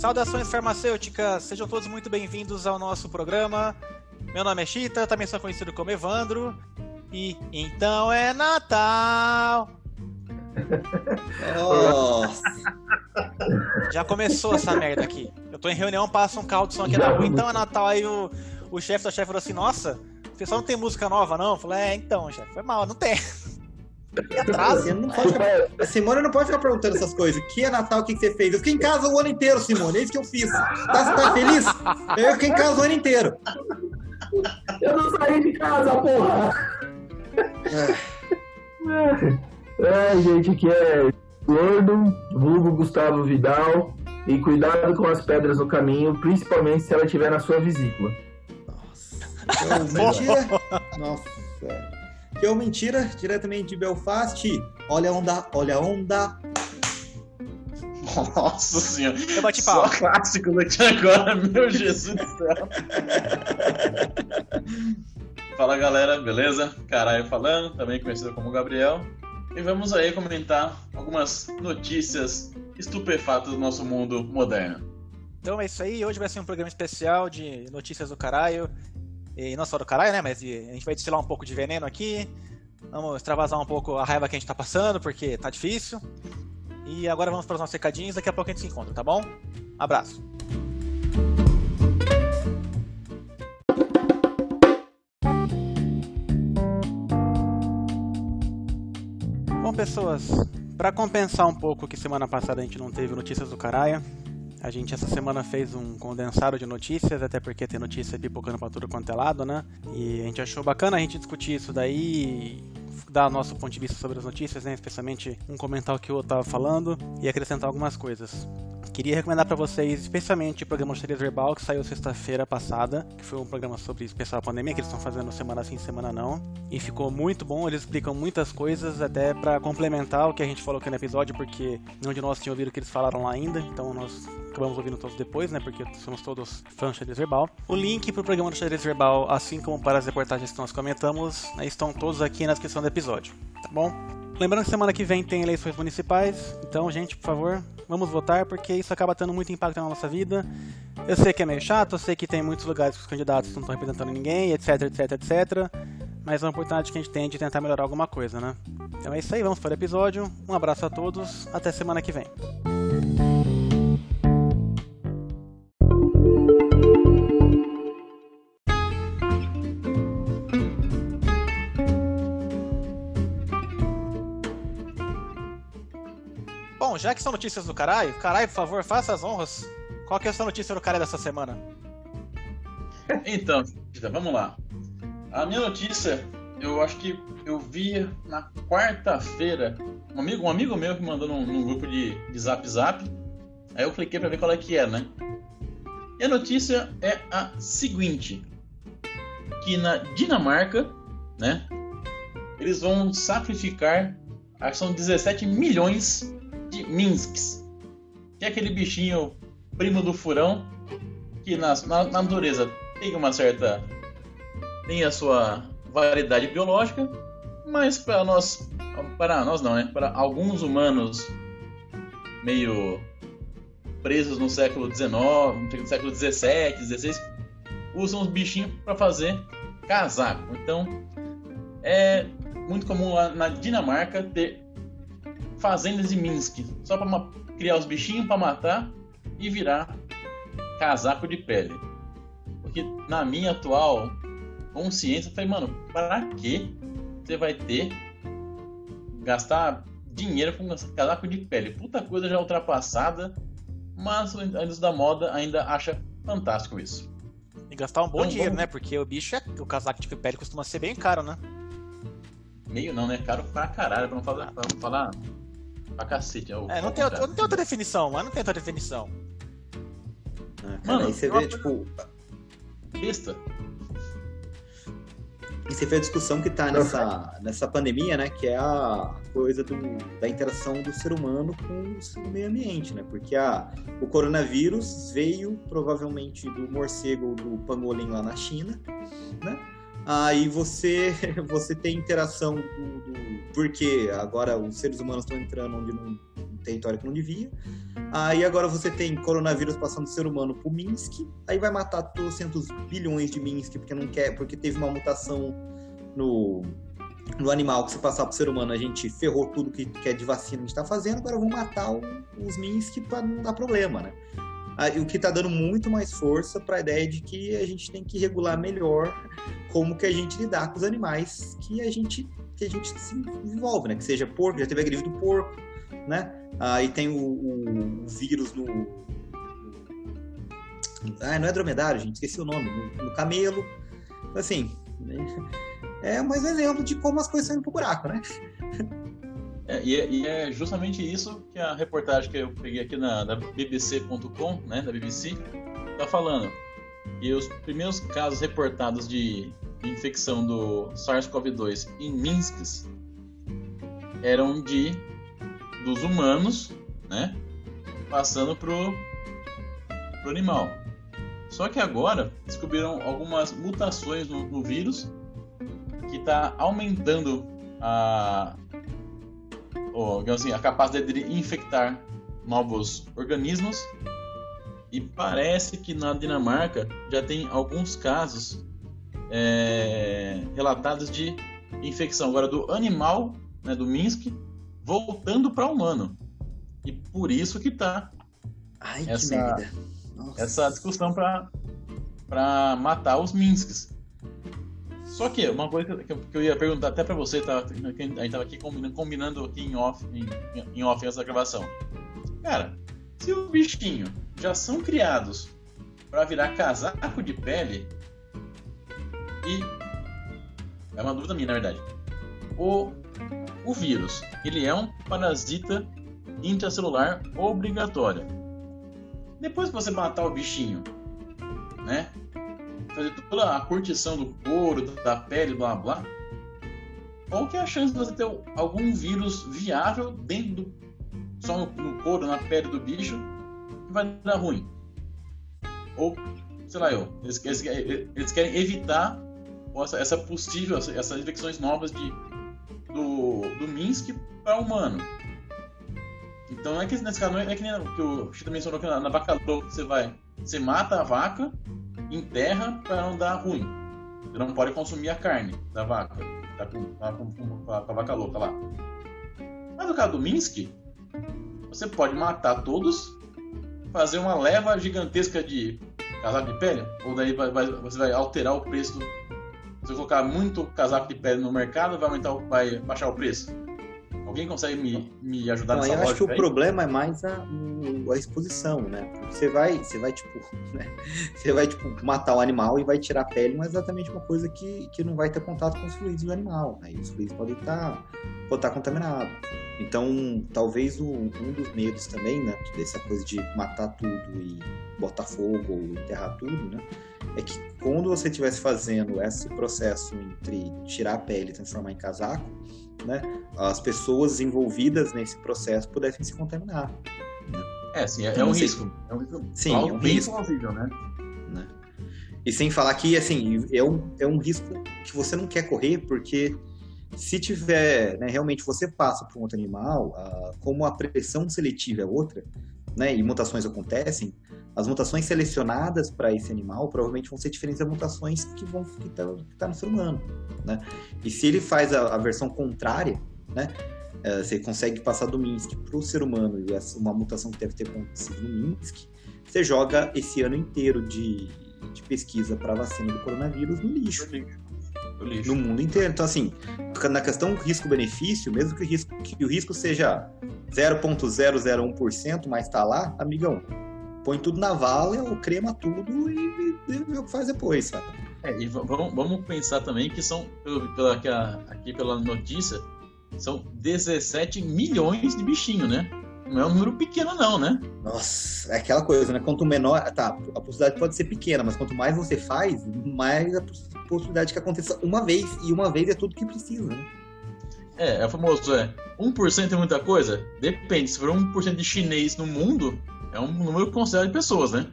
Saudações farmacêuticas, sejam todos muito bem-vindos ao nosso programa. Meu nome é Chita, também sou conhecido como Evandro. E então é Natal! Nossa! Já começou essa merda aqui. Eu tô em reunião, passa um de som aqui na rua, então é Natal. Aí o, o chefe da chefe falou assim: Nossa, o pessoal não tem música nova não? Eu falei: É, então, chefe, foi mal, não tem. E não pode ficar- A Simone não pode ficar perguntando essas coisas. Que é Natal, o que que você fez? Eu fiquei em casa o ano inteiro, Simone. É isso que eu fiz. Tá, você tá feliz? Eu fiquei em casa o ano inteiro. Eu não saí de casa, porra! É, gente, que é gordo, vulgo Gustavo Vidal. E cuidado com as pedras no caminho, principalmente se ela estiver na sua vesícula. Nossa. Que é mentira. Nossa. Que é mentira, diretamente de Belfast. Olha a onda, olha a onda. Nossa senhora. Eu bati Só palma. clássico daqui agora, meu Jesus do céu. Fala galera, beleza? Caralho falando, também conhecido como Gabriel. E vamos aí comentar algumas notícias estupefatas do nosso mundo moderno. Então é isso aí, hoje vai ser um programa especial de notícias do caralho. E não só do caralho, né? Mas a gente vai destilar um pouco de veneno aqui. Vamos extravasar um pouco a raiva que a gente tá passando, porque tá difícil. E agora vamos para os nossos recadinhos, daqui a pouco a gente se encontra, tá bom? Abraço. Bom, pessoas, para compensar um pouco que semana passada a gente não teve notícias do caralho, a gente essa semana fez um condensado de notícias, até porque tem notícia pipocando pra tudo quanto é lado, né? E a gente achou bacana a gente discutir isso daí, dar nosso ponto de vista sobre as notícias, né? Especialmente um comentar o que o outro falando e acrescentar algumas coisas. Queria recomendar pra vocês, especialmente o programa Xadrez Verbal, que saiu sexta-feira passada, que foi um programa sobre especial pandemia, que eles estão fazendo semana sim, semana não. E ficou muito bom, eles explicam muitas coisas, até pra complementar o que a gente falou aqui no episódio, porque nenhum de nós tinha ouvido o que eles falaram lá ainda, então nós acabamos ouvindo todos depois, né? Porque somos todos fãs do xadrez verbal. O link pro programa do xadrez verbal, assim como para as reportagens que nós comentamos, né, estão todos aqui na descrição do episódio, tá bom? Lembrando que semana que vem tem eleições municipais, então, gente, por favor, vamos votar, porque isso acaba tendo muito impacto na nossa vida. Eu sei que é meio chato, eu sei que tem muitos lugares que os candidatos não estão representando ninguém, etc, etc, etc. Mas é uma oportunidade que a gente tem de tentar melhorar alguma coisa, né? Então é isso aí, vamos para o episódio. Um abraço a todos, até semana que vem. Já que são notícias do caralho, caralho, por favor, faça as honras. Qual que é a sua notícia do caralho dessa semana? Então, vamos lá. A minha notícia, eu acho que eu vi na quarta-feira. Um amigo, um amigo meu que mandou num, num grupo de, de zap zap. Aí eu cliquei pra ver qual é que é, né? E a notícia é a seguinte: que na Dinamarca, né? Eles vão sacrificar, acho que são 17 milhões de Minsks. Que é aquele bichinho primo do furão que na, na, na natureza tem uma certa. tem a sua variedade biológica, mas para nós. para nós não, né? Para alguns humanos meio presos no século XIX, no século XVII, XVI, usam os bichinhos para fazer casaco. Então é muito comum lá na Dinamarca ter fazendas de Minsk só para criar os bichinhos para matar e virar casaco de pele. Porque na minha atual consciência, eu falei, mano, para que você vai ter gastar dinheiro com casaco de pele? Puta coisa já ultrapassada, mas a indústria da moda ainda acha fantástico isso. E gastar um bom Então, dinheiro, vamos- né? Porque o bicho é. O casaco de pele costuma ser bem caro, né? Meio não, né? Caro pra caralho, pra não falar, pra não falar pra cacete. o- É, não tem, não tem outra definição, mas não tem outra definição. Ah, cara, Mano, aí você vê, tipo, Besta. E você vê a discussão que tá nessa, nessa pandemia, né? Que é a coisa do, da interação do ser humano com o seu meio ambiente, né? Porque a, o coronavírus veio provavelmente do morcego do pangolim lá na China, né? Aí você, você tem interação do, do- Porque agora os seres humanos estão entrando onde não território que não devia. Aí agora você tem coronavírus passando do ser humano pro Minsk, aí vai matar 200 bilhões de Minsk porque não quer, porque teve uma mutação no, no animal que se passar pro ser humano, a gente ferrou tudo que, que é de vacina que a gente tá fazendo, agora vamos matar os Minsk para não dar problema, né? Aí, o que está dando muito mais força para a ideia de que a gente tem que regular melhor como que a gente lidar com os animais que a gente que a gente se envolve, né? Que seja porco, já teve a gripe do porco, né? Aí tem o, o, vírus no, ah, não é dromedário, gente, esqueci o nome, no, no camelo. Assim, é mais um exemplo de como as coisas estão indo pro buraco, né? É, e, é, e, é, justamente isso que a reportagem que eu peguei aqui na, bbc.com, né, da BBC, tá falando. E os primeiros casos reportados de infecção do SARS-CoV-2 em Minsk eram de dos humanos, né, passando pro pro animal. Só que agora descobriram algumas mutações no, no vírus que está aumentando a, assim, a capacidade de infectar novos organismos. E parece que na Dinamarca já tem alguns casos é, relatados de infecção agora do animal, né, do Minsk, voltando para humano. E por isso que está essa, essa discussão para matar os Minsks. Só que uma coisa que eu, que eu ia perguntar até para você, tá, a gente tava aqui combinando, combinando aqui em off, em, em off essa gravação. Cara, se os bichinhos já são criados para virar casaco de pele e é uma dúvida minha na verdade. O o vírus, ele é um parasita intracelular obrigatório. Depois que você matar o bichinho, né? Fazer toda a curtição do couro, da pele, blá blá, qual que é a chance de você ter algum vírus viável dentro do. só no, no couro, na pele do bicho, que vai dar ruim? Ou, sei lá eu, eles, eles, eles querem evitar essa, essa possível, essas infecções novas de, do, do Minsk para humano. Então é que nesse caso não é, é que nem que o Chita mencionou que na, na vaca louca você vai, você mata a vaca, enterra para não dar ruim. Você não pode consumir a carne da vaca, tá com, a, vaca louca lá. Mas no caso do Minsk, você pode matar todos, fazer uma leva gigantesca de casaco de pele, ou daí vai, vai, você vai alterar o preço. Se você colocar muito casaco de pele no mercado, vai aumentar, vai baixar o preço. Alguém consegue me, me ajudar Não, nessa eu acho que o aí? problema é mais a, a exposição, né? Você vai, você vai tipo, né? Você vai tipo matar o animal e vai tirar a pele, mas é exatamente uma coisa que, que não vai ter contato com os fluidos do animal. Aí né? os fluidos podem estar pode estar contaminados. Então, talvez o, um dos medos também, né, dessa coisa de matar tudo e botar fogo ou enterrar tudo, né, é que quando você estivesse fazendo esse processo entre tirar a pele e transformar em casaco, né, as pessoas envolvidas nesse processo pudessem se contaminar. Né? É, sim, é, então, é um assim, risco. É um risco. Sim, é um risco. Plausível, né? né? E sem falar que, assim, é um, é um risco que você não quer correr, porque se tiver, né, realmente você passa por um outro animal, uh, como a pressão seletiva é outra, né, e mutações acontecem, as mutações selecionadas para esse animal provavelmente vão ser diferentes das mutações que vão que tá, tá no ser humano, né? E se ele faz a, a versão contrária, né? Uh, você consegue passar do Minsk para o ser humano e essa, uma mutação que deve ter acontecido no Minsk, você joga esse ano inteiro de, de pesquisa para a vacina do coronavírus no lixo. No, lixo. No mundo inteiro. Então, assim, na questão risco-benefício, mesmo que o risco, que o risco seja 0,001%, mas está lá, amigão, põe tudo na vala, ou crema tudo e, vê o que faz depois, sabe? É, e vamos, vamos pensar também que são, pela, aqui pela notícia, são 17 milhões de bichinhos, né? Não é um número pequeno, não, né? Nossa, é aquela coisa, né? Quanto menor. Tá, a possibilidade pode ser pequena, mas quanto mais você faz, mais a possibilidade que aconteça uma vez. E uma vez é tudo que precisa, né? É, é o famoso, é. 1% é muita coisa? Depende. Se for 1% de chinês no mundo, é um número considerável de pessoas, né?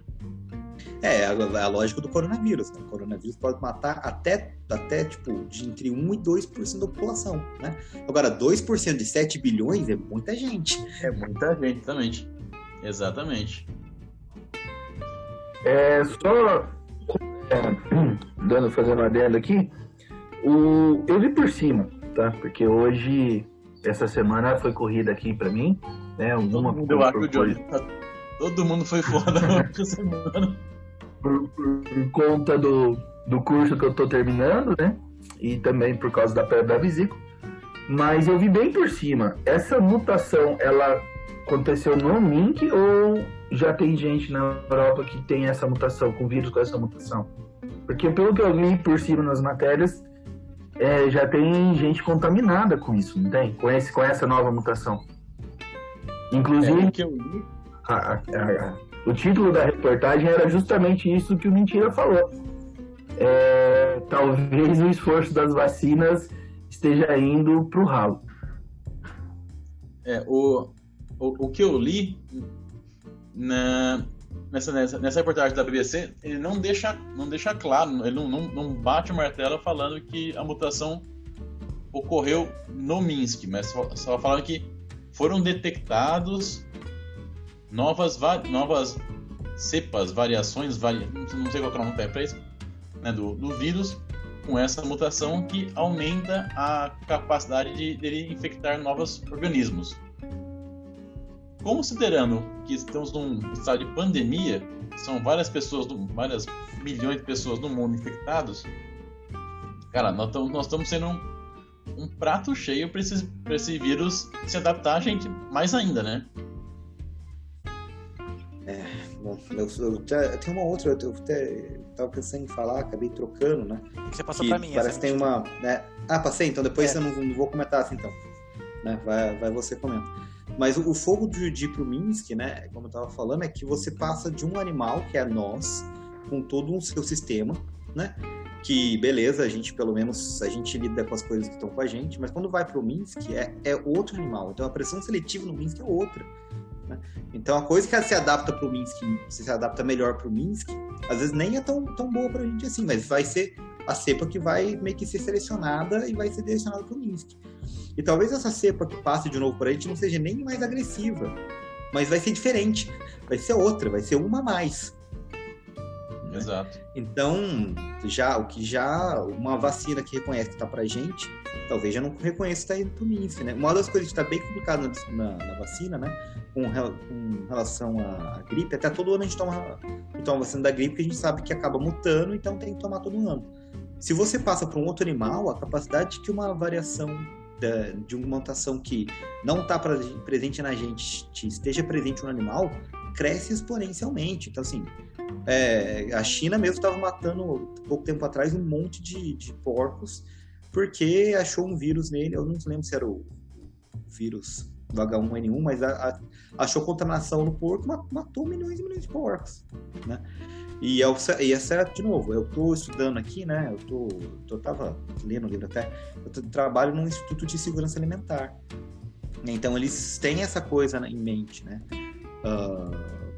É, a, a lógica do coronavírus. Né? O coronavírus pode matar até, até tipo, de entre 1 e 2% da população, né? Agora, 2% de 7 bilhões é muita gente. É muita gente, exatamente. Exatamente. É, só é, dando, fazendo adendo aqui, o, eu vi por cima, tá? Porque hoje, essa semana foi corrida aqui pra mim, né? Alguma Todo mundo, eu acho, Johnny. Todo mundo foi foda essa semana. Por, por, conta do, do curso que eu tô terminando, né? E também por causa da pedra da vesícula. Mas eu vi bem por cima. Essa mutação, ela aconteceu no Mink ou já tem gente na Europa que tem essa mutação, com vírus com essa mutação? Porque pelo que eu vi por cima nas matérias, é, já tem gente contaminada com isso, não tem? Com, esse, com essa nova mutação. Inclusive, É, que eu li, a- a- a- o título da reportagem era justamente isso que o Mentira falou. É, talvez o esforço das vacinas esteja indo ralo. É, o, o, o que eu li na, nessa, nessa, nessa reportagem da BBC, ele não deixa, não deixa claro, ele não, não, não bate o martelo falando que a mutação ocorreu no Minsk, mas só, só que foram detectados novas, va- novas cepas, variações, vari, não sei qual é o nome para isso, né, do, do vírus com essa mutação que aumenta a capacidade de dele infectar novos organismos. Considerando que estamos num estado de pandemia, são várias pessoas, várias milhões de pessoas no mundo infectados, cara, nós estamos sendo um, um prato cheio para esse, esse vírus se adaptar a gente mais ainda, né? Bom, eu, eu, eu tenho uma outra, eu, até tava pensando em falar, acabei trocando, né? que você passou que pra mim. parece que tem uma. né? Ah, passei, então depois É. eu não, não vou comentar assim então. Né? Vai, vai você comenta. Mas o, o fogo de, de pro Minsk, né? Como eu tava falando, é que você passa de um animal, que é nós, com todo um seu sistema, né? Que beleza, a gente pelo menos a gente lida com as coisas que estão com a gente, mas quando vai pro Minsk é, é outro animal. Então a pressão seletiva no Minsk é outra. Né? Então a coisa que se adapta pro Minsk, se adapta melhor pro Minsk, às vezes nem é tão, tão boa pra gente assim, mas vai ser a cepa que vai meio que ser selecionada e vai ser direcionada para o Minsk. E talvez essa cepa que passe de novo por a gente não seja nem mais agressiva, mas vai ser diferente, vai ser outra, vai ser uma a mais. Exato. Então, já o que já uma vacina que reconhece que está para gente, talvez já não reconheça que está indo para o Minsk, né? Uma das coisas que está bem complicada na, na, na, vacina, né? Com, com relação à, à gripe, até todo ano a gente toma, toma vacina da gripe, porque a gente sabe que acaba mutando, então tem que tomar todo ano. Se você passa para um outro animal, a capacidade de que uma variação da- de uma mutação que não está presente na gente te- esteja presente no animal cresce exponencialmente. Então, assim, é, a China mesmo estava matando, pouco tempo atrás, um monte de, de porcos porque achou um vírus nele. Eu não lembro se era o vírus do H1N1, mas a- a- achou contaminação no porco ma- matou milhões e milhões de porcos, né? E, é, e é, de novo, eu estou estudando aqui, né? Eu tô, eu tava lendo o livro até, eu tô- trabalho num Instituto de Segurança Alimentar. Então eles têm essa coisa em mente, né?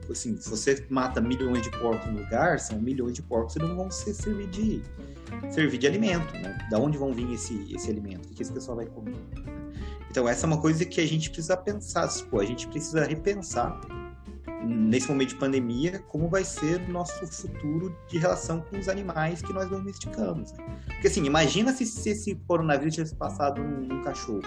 Ah, assim, se você mata milhões de porcos no lugar, são milhões de porcos que não vão ser servir de servir de alimento, né? Da onde vão vir esse, esse alimento? O que esse pessoal vai comer? Então essa é uma coisa que a gente precisa pensar, tipo, a gente precisa repensar nesse momento de pandemia como vai ser o nosso futuro de relação com os animais que nós domesticamos. né? Porque assim, imagina se, se esse coronavírus tivesse passado num cachorro.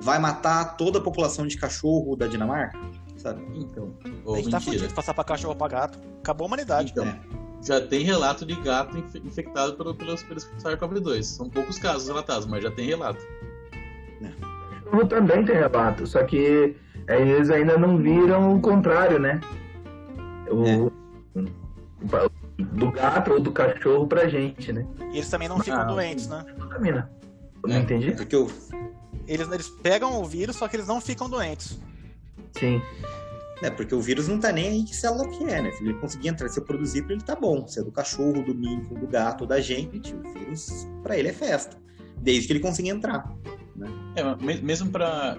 Vai matar toda a população de cachorro da Dinamarca? Sabe? Então, A ou gente tá mentira. fudido, passar pra cachorro ou pra gato. Acabou a humanidade. Então, É. já tem relato de gato inf- infectado pelo, pelos, pelos SARS-CoV-2. São poucos casos relatados, mas já tem relato. cachorro também tem relato, só que é, eles ainda não viram o contrário, né? O, Do gato ou do cachorro pra gente, né? E eles também não ficam Ah, doentes, né? Contamina. Não É. entendi? Porque eu, Eles, eles pegam o vírus, só que eles não ficam doentes. Sim. É, porque o vírus não tá nem aí que célula que é, né? Se ele conseguir entrar, se eu produzir pra ele, tá bom. Se é do cachorro, do mico, do gato, da gente, o vírus, pra ele é festa. Desde que ele consiga entrar. É, mas me- mesmo para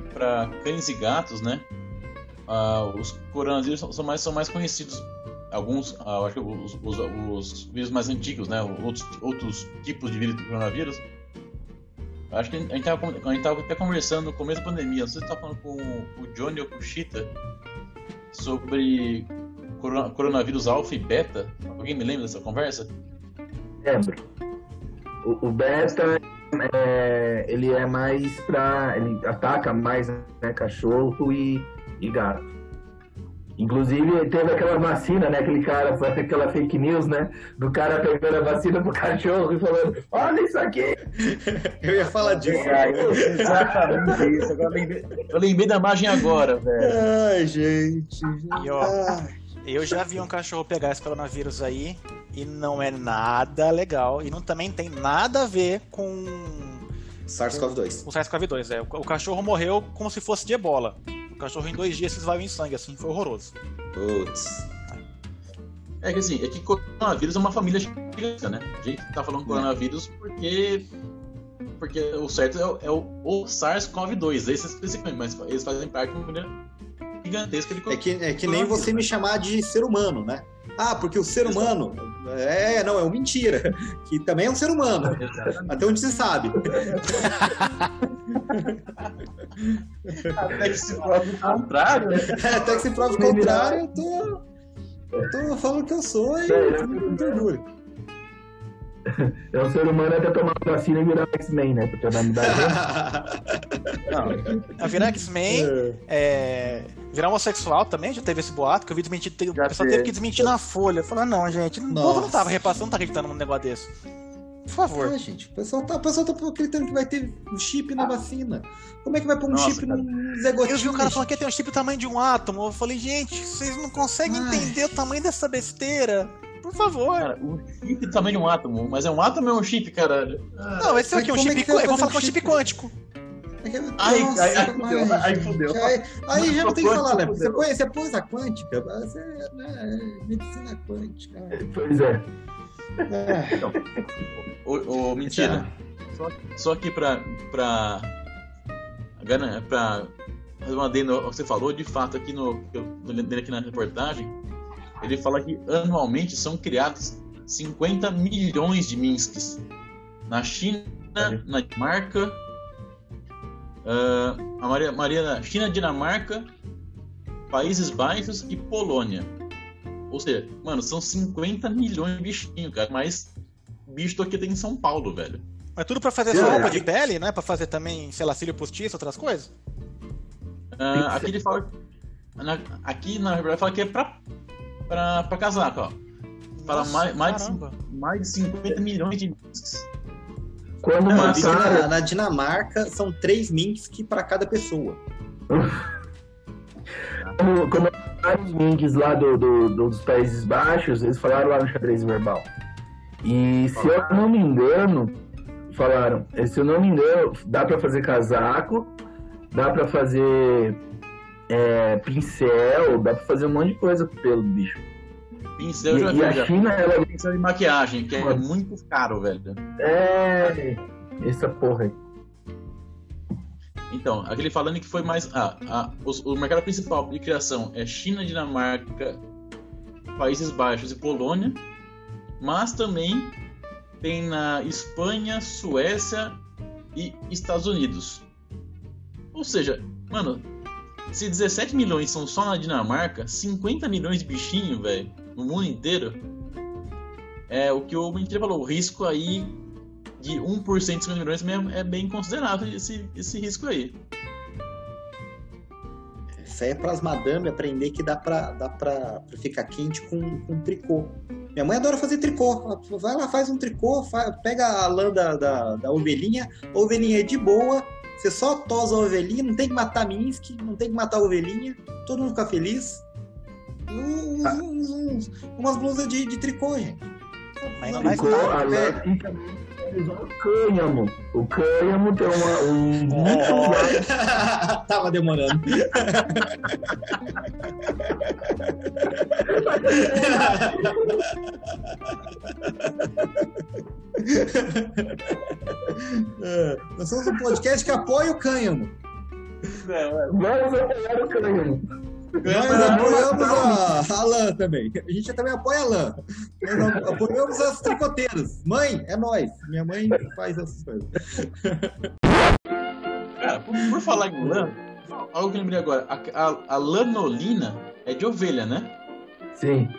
cães e gatos, né? ah, os coronavírus são, são mais, são mais conhecidos alguns, ah, eu acho que os, os, os vírus mais antigos, né? Outros, outros tipos de vírus do coronavírus. Acho que a gente tava, a gente tava até conversando no começo da pandemia, não sei se você tá falando com o Johnny ou com o Chita sobre corona- coronavírus alfa e beta. Alguém me lembra dessa conversa? Lembro. O, o beta, é, ele é mais pra. Ele ataca mais né, cachorro e, e gato. Inclusive, teve aquela vacina, né? Aquele cara, foi aquela fake news, né? Do cara pegando a vacina pro cachorro e falando: Olha isso aqui! Eu ia falar disso. Exatamente isso. Agora eu lembrei, eu lembrei da imagem agora, velho. Ai, gente. E, ó. Eu já vi um cachorro pegar esse coronavírus aí e não é nada legal. E não também tem nada a ver com SARS-CoV-2. o SARS-CoV-2. É. O o cachorro morreu como se fosse de ebola. Cachorro em dois dias se esvaiu em sangue, assim, foi horroroso. Putz. É que assim, é que coronavírus é uma família gigantesca, né? A gente tá falando coronavírus porque. Porque o certo é, o- é o, o SARS-CoV-2, esse especificamente, mas eles fazem parte de uma família gigantesca de É que, é que nem você me chamar de ser humano, né? Ah, porque o ser humano. É, não, é uma mentira. Que também é um ser humano. Até onde se sabe. Até que se prove o contrário, né? Até que se prove o contrário, eu tô. Eu tô falando que eu sou e eu tô muito orgulho. É um ser humano até tomar vacina e virar X-Men, né? Porque vai mudar A virar X-Men, é, virar homossexual também, já teve esse boato, que eu vi desmentir, o pessoal teve que desmentir na folha. Falando, não, gente, o povo não tava repassando, não tá acreditando num negócio desse. Por favor. Ah, gente, o pessoal, tá, o pessoal tá acreditando que vai ter um chip na vacina. Como é que vai pôr um Nossa, chip cara. num Zé Eu Gotinha? vi o cara falando que tem um chip do tamanho de um átomo. Eu falei, gente, vocês não conseguem Ai. entender o tamanho dessa besteira? Por favor. Cara, um chip do tamanho de um átomo, mas é um átomo ou é um chip, caralho? Ah, Não, esse aqui é um é chip. que vai eu vou falar um que é um chip quântico. Ai, Nossa, ai, ai, fudeu, ai. Aí, aí já não tem que Fudeu, falar, né? Você põe, você põe a quântica, você, né, é medicina quântica. Pois é. É, Ô, ô, mentira. Só, só aqui pra. pra. garan- pra fazer uma adendo ao que você falou, de fato, aqui no. que Eu tô lendo aqui na reportagem, ele fala que anualmente são criados 50 milhões de Minsks. Na China, na Dinamarca. ah, a Maria, Maria, China, Dinamarca, Países Baixos e Polônia. Ou seja, mano, são 50 milhões de bichinhos, cara. Mas bicho aqui tem em São Paulo, velho. É tudo pra fazer Cara, só roupa que- de pele, não é pra fazer também, sei lá, cílio postiço, outras coisas? Ah, aqui ele fala. na- aqui na verdade fala que é pra, pra, pra casaco, ó. Fala Nossa, mais, mais, de, mais de 50 milhões de discos. Quando Não, mataram. na, na Dinamarca são três Minsk para cada pessoa. Quando, quando mataram os minks lá do, do- do- dos Países Baixos, eles falaram lá no xadrez verbal. E se eu não me engano, falaram, se eu não me engano, dá pra fazer casaco, dá pra fazer é, pincel, dá pra fazer um monte de coisa com pelo bicho. Pincel E, já e a já. China, ela Pincel de maquiagem, que é Mano. muito caro, velho. é essa porra aí. Então, aquele falando que foi mais. Ah, ah, os- o mercado principal de criação é China, Dinamarca, Países Baixos e Polônia, mas também tem na Espanha, Suécia e Estados Unidos. Ou seja, mano, se 17 milhões são só na Dinamarca, 50 milhões de bichinho, velho, no mundo inteiro, é o que o Mentira falou, o risco aí de 1% de 50 milhões mesmo é bem considerável esse, esse risco aí. Isso aí é para as madame aprender que dá pra, dá pra, pra ficar quente com, com tricô. Minha mãe adora fazer tricô. Vai lá, faz um tricô, fa- pega a lã da, da, da ovelhinha, a ovelhinha é de boa, você só tosa a ovelhinha, não tem que matar Minsk, não tem que matar a ovelhinha, todo mundo fica feliz. Uns- uns- uns- umas blusas de, de tricô, gente. Ainda mais Ficou é, o cânhamo. O cânhamo tem uma, um Tava demorando. É, Nós somos um podcast que apoia o cânhamo. Vamos apoiar o cânhamo. Nós apoiamos a, a lã também. A gente também apoia a lã. Nós apoiamos as tricoteiras. Mãe, é nós. Minha mãe faz essas coisas. Cara, por, por falar em lã, algo que eu lembrei agora. A, a, a lanolina é de ovelha, né? Sim.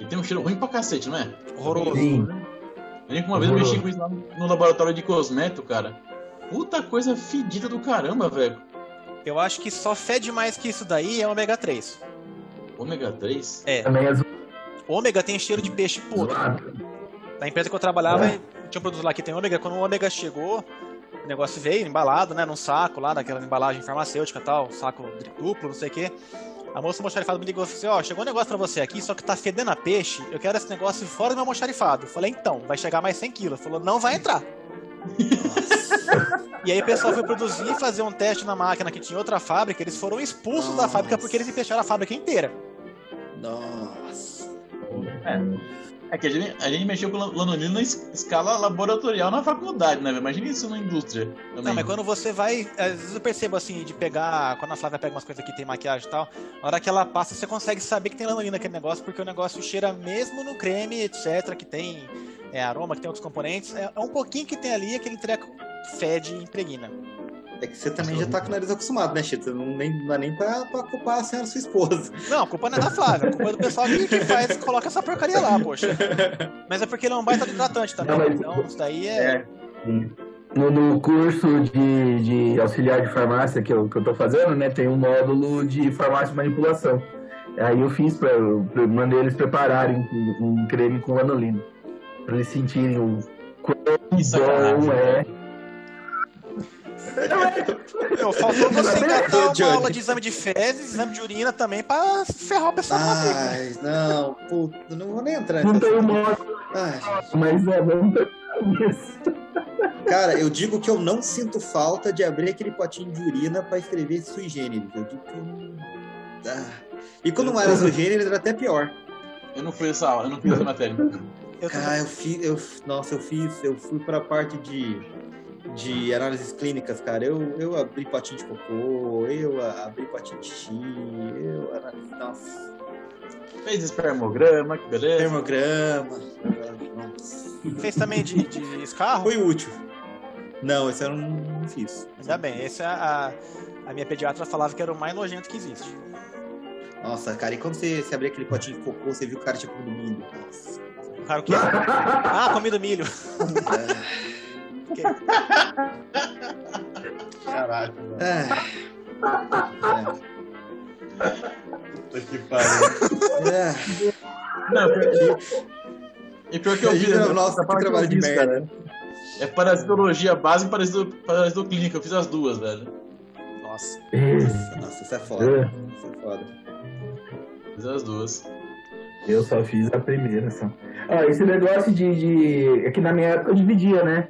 E tem um cheiro ruim pra cacete, não é? Horroroso. Sim. Eu lembro que uma vez eu mexi com isso lá no no laboratório de cosmeto, cara. Puta coisa fedida do caramba, velho. Eu acho que só fede mais que isso daí é ômega 3. Ômega 3? É, Também é ômega tem cheiro de peixe podre. zoado. Na empresa que eu trabalhava, tinha um produto lá que tem ômega. Quando o ômega chegou, o negócio veio embalado, né, num saco lá, daquela embalagem farmacêutica e tal, saco duplo, não sei o quê. A moça almoxarifada me ligou e falou assim: Ó, chegou um negócio pra você aqui, só que tá fedendo a peixe. Eu quero esse negócio fora do meu almoxarifado. Eu falei: Então, vai chegar mais 100 quilos. Falou: Não vai entrar. e aí o pessoal foi produzir e fazer um teste na máquina que tinha outra fábrica. Eles foram expulsos da Nossa. fábrica porque eles fecharam a fábrica inteira. Nossa. É que a gente, a gente mexeu com lan- lanolina es- escala laboratorial na faculdade, né? Imagina isso na indústria. Também. Não, mas quando você vai. Às vezes eu percebo assim, de pegar. Quando a Flávia pega umas coisas que tem maquiagem e tal, na hora que ela passa, você consegue saber que tem lanolina naquele negócio, porque o negócio cheira mesmo no creme, etc., que tem é, aroma, que tem outros componentes. É, é um pouquinho que tem ali, aquele treco fede e impregna. É que você também já tá com o nariz acostumado, né? Você não, nem, não dá nem pra, pra culpar a senhora sua esposa. Não, a culpa não é da Flávia, a culpa é do pessoal que, que faz, coloca essa porcaria lá, poxa. Mas é porque ele é um baita de hidratante também. Não, mas- Então, isso daí é. No, no curso de, de auxiliar de farmácia que eu, que eu tô fazendo, né, tem um módulo de farmácia e manipulação. Aí eu fiz pra, eu mandei eles prepararem um, um creme com lanolina. Pra eles sentirem o quão sacanagem, bom é. Meu, faltou você engatar uma Johnny. aula de exame de fezes, exame de urina também, pra ferrar o pessoal. Ai, não, puta, não vou nem entrar Não um módulo, Ai, mas é, vamos nisso. Cara, eu digo que eu não sinto falta de abrir aquele potinho de urina pra escrever sui generis. Eu digo que eu não. Ah. E quando não era sui generis, era até pior. Eu não fui essa aula, eu não fiz essa matéria. Eu eu fiz. Eu, nossa, eu fiz. Eu fui pra parte de. De análises clínicas, cara. Eu, eu abri potinho de cocô, eu a- abri potinho de xixi, eu analisei. Nossa. Fez espermograma, que beleza. Nossa. Fez também de, de escarro? Foi útil. Não, esse eu não, fiz. Ainda bem, esse é a, a minha pediatra falava que era o mais nojento que existe. Nossa, cara, e quando você, você aquele potinho de cocô, você viu o cara tinha comido milho. O? Ah, comido milho. Caraca, Ah. puta que pariu. É. Não, pior- e pior que eu vi. Né? nossa, que trabalho de merda. cara. É parasitologia básica e parasito- parasitoclínica. Eu fiz as duas, velho. Nossa. Nossa, isso é foda. Isso é foda. Fiz as duas. Eu só fiz a primeira só. Ah, esse negócio de, de. É que na minha época eu dividia, né?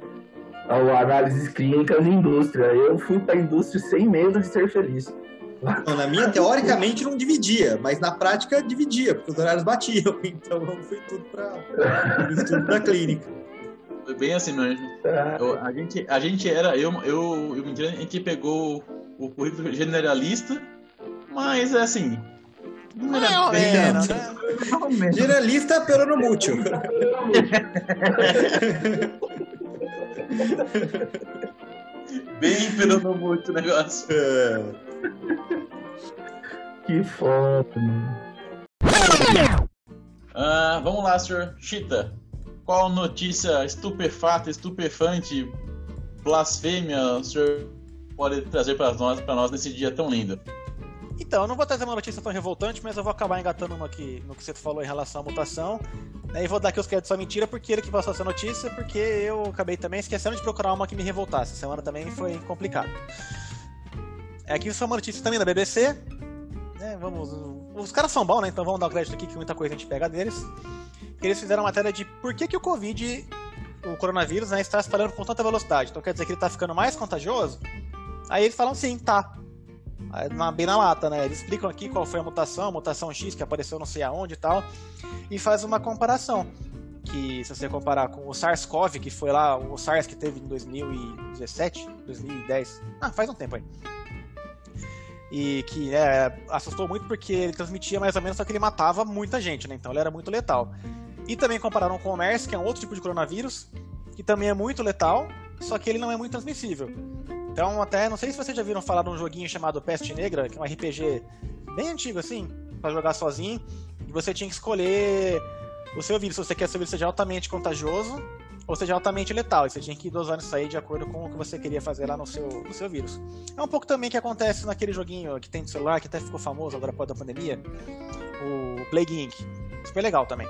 A análises clínicas e indústria. Eu fui pra indústria sem medo de ser feliz. Não, na minha, teoricamente, não dividia, mas na prática dividia, porque os horários batiam. Então eu fui tudo pra, tudo pra clínica. Foi bem assim mesmo. Eu- a, gente, a gente era, eu, eu, eu a gente pegou o currículo generalista, mas é assim. Não era bem tanto. né? Generalista, pero no mucho. Bem pelo muito o negócio. É. Que foda, mano. Ah, vamos lá, senhor Chita. Qual notícia estupefata, estupefante, blasfêmia o senhor pode trazer para nós, para nós nesse dia tão lindo? Então, eu não vou trazer uma notícia tão revoltante, mas eu vou acabar engatando uma aqui no que você falou em relação à mutação. né, E vou dar aqui os créditos só mentira, porque ele que passou essa notícia, porque eu acabei também esquecendo de procurar uma que me revoltasse. Essa semana também foi complicado. É, Aqui foi uma notícia também da BBC. né, vamos, os caras são bons, né? Então vamos dar o crédito aqui, que muita coisa a gente pega deles. Eles fizeram uma matéria de por que, que o Covid, o coronavírus, né, está se espalhando com tanta velocidade. Então quer dizer que ele está ficando mais contagioso? Aí eles falam sim, tá. Na- bem na lata, né? Eles explicam aqui qual foi a mutação, mutação X que apareceu não sei aonde e tal, e faz uma comparação. Que se você comparar com o SARS-CoV, que foi lá, o SARS que teve em 2017, 2010, ah, faz um tempo aí. e que é, assustou muito porque ele transmitia mais ou menos, só que ele matava muita gente, né? Então ele era muito letal. E também compararam com o MERS, que é um outro tipo de coronavírus, que também é muito letal, só que ele não é muito transmissível. Então, até, não sei se vocês já viram falar de um joguinho chamado Peste Negra, que é um RPG bem antigo assim, para jogar sozinho, e você tinha que escolher o seu vírus, se você quer que seu vírus seja altamente contagioso ou seja altamente letal, e você tinha que dosando isso aí de acordo com o que você queria fazer lá no seu, no seu vírus. É um pouco também que acontece naquele joguinho que tem no celular, que até ficou famoso agora após a pandemia, o Plague Inc. Super legal também.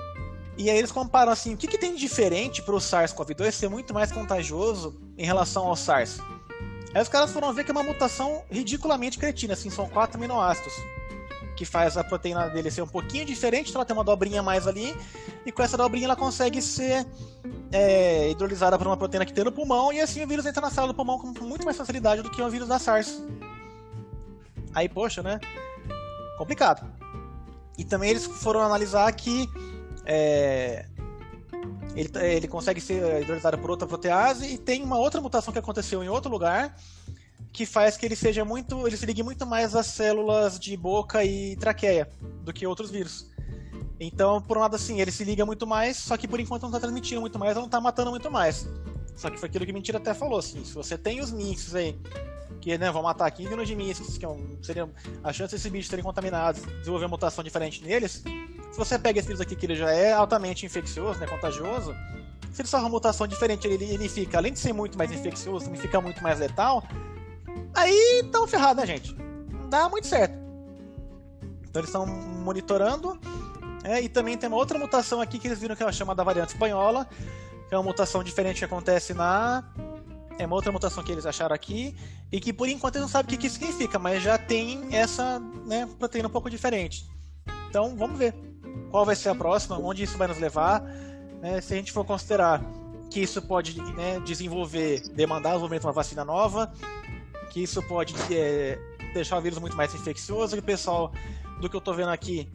E aí eles comparam assim, o que, que tem de diferente para o SARS-CoV-2 ser muito mais contagioso em relação ao SARS? Aí os caras foram ver que é uma mutação ridiculamente cretina, assim, são quatro aminoácidos que faz a proteína dele ser um pouquinho diferente, então ela tem uma dobrinha mais ali, e com essa dobrinha ela consegue ser é, hidrolisada por uma proteína que tem no pulmão, e assim o vírus entra na célula do pulmão com muito mais facilidade do que o vírus da SARS. Aí, poxa, né? Complicado. E também eles foram analisar que é, ele, ele consegue ser hidrolisado por outra protease e tem uma outra mutação que aconteceu em outro lugar que faz que ele seja muito, ele se ligue muito mais às células de boca e traqueia do que outros vírus. Então, por um lado assim, ele se liga muito mais, só que por enquanto não está transmitindo muito mais, não está matando muito mais. Só que foi aquilo que Mentira até falou, assim, se você tem os mixes aí, que né, vão matar 15 milhões de mixes, que é um, seria a chance desses bichos serem contaminados, desenvolver uma mutação diferente neles, se você pega esse vírus aqui que ele já é altamente infeccioso, né, contagioso, se ele só uma mutação diferente, ele, ele fica, além de ser muito mais infeccioso, também fica muito mais letal, Aí tão ferrado, né, gente? Não dá muito certo. Então eles estão monitorando. É, e também tem uma outra mutação aqui que eles viram que é chamada variante espanhola, que é uma mutação diferente que acontece na. É uma outra mutação que eles acharam aqui, e que por enquanto eles não sabem o que, que significa, mas já tem essa né, proteína um pouco diferente. Então vamos ver qual vai ser a próxima, onde isso vai nos levar. Né, se a gente for considerar que isso pode né, desenvolver, demandar o desenvolvimento de uma vacina nova, que isso pode é, deixar o vírus muito mais infeccioso, que o pessoal, do que eu tô vendo aqui,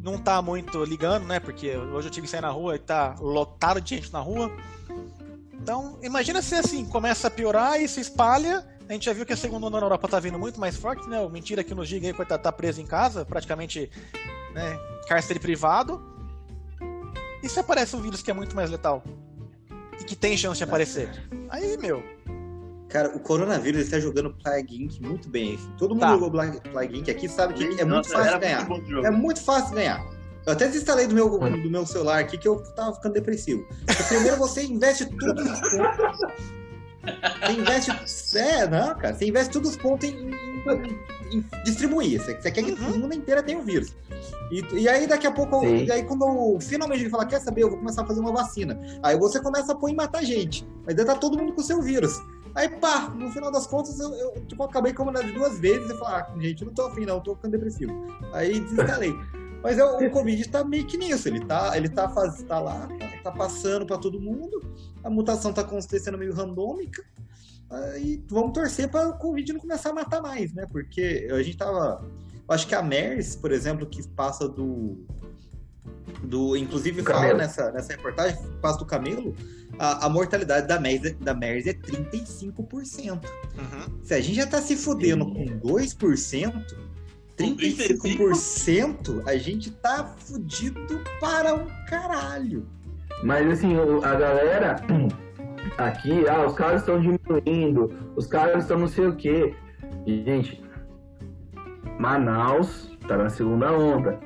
não tá muito ligando, né? Porque hoje eu tive que sair na rua e tá lotado de gente na rua. Então, imagina se assim, começa a piorar e se espalha. A gente já viu que a segunda onda na Europa tá vindo muito mais forte, né? O mentira que nos diga aí, coitado, tá preso em casa, praticamente, né? Cárcere privado. E se aparece um vírus que é muito mais letal? E que tem chance de aparecer? Aí, meu, Cara, o coronavírus está jogando Plague Inc. muito bem. Todo mundo Tá. jogou Plague Inc. aqui sabe que é muito Nossa, fácil ganhar. muito. É muito fácil ganhar. Eu até desinstalei do meu, do meu celular aqui que eu tava ficando depressivo. Porque primeiro você investe tudo. Você investe. É, não, cara. Você investe todos os pontos em, em- em distribuir. Você, você quer que Uhum. o mundo inteiro tenha o vírus. E, e aí, daqui a pouco, Sim. e aí, quando eu, finalmente ele fala, quer saber, eu vou começar a fazer uma vacina. Aí você começa a pôr em matar gente. Mas daí tá todo mundo com o seu vírus. Aí, pá, no final das contas, eu, eu tipo, acabei combinando duas vezes e falei, ah, gente, eu não tô afim, não, tô ficando depressivo. Aí desinstalei. Mas é, o Covid tá meio que nisso, ele tá, ele tá, faz, tá lá, tá, tá passando pra todo mundo, a mutação tá acontecendo meio randômica, aí vamos torcer para o Covid não começar a matar mais, né? Porque a gente tava. eu Acho que a MERS, por exemplo, que passa do. do inclusive Do fala nessa, nessa reportagem, passa do camelo, a, a mortalidade da MERS, é- da MERS é 35%. Uhum. Se a gente já tá se fudendo Sim. com 2%, 35% a gente tá fudido para um caralho. Mas assim, a galera aqui, ah, os caras estão diminuindo, os caras estão não sei o quê. E, gente, Manaus tá na segunda onda.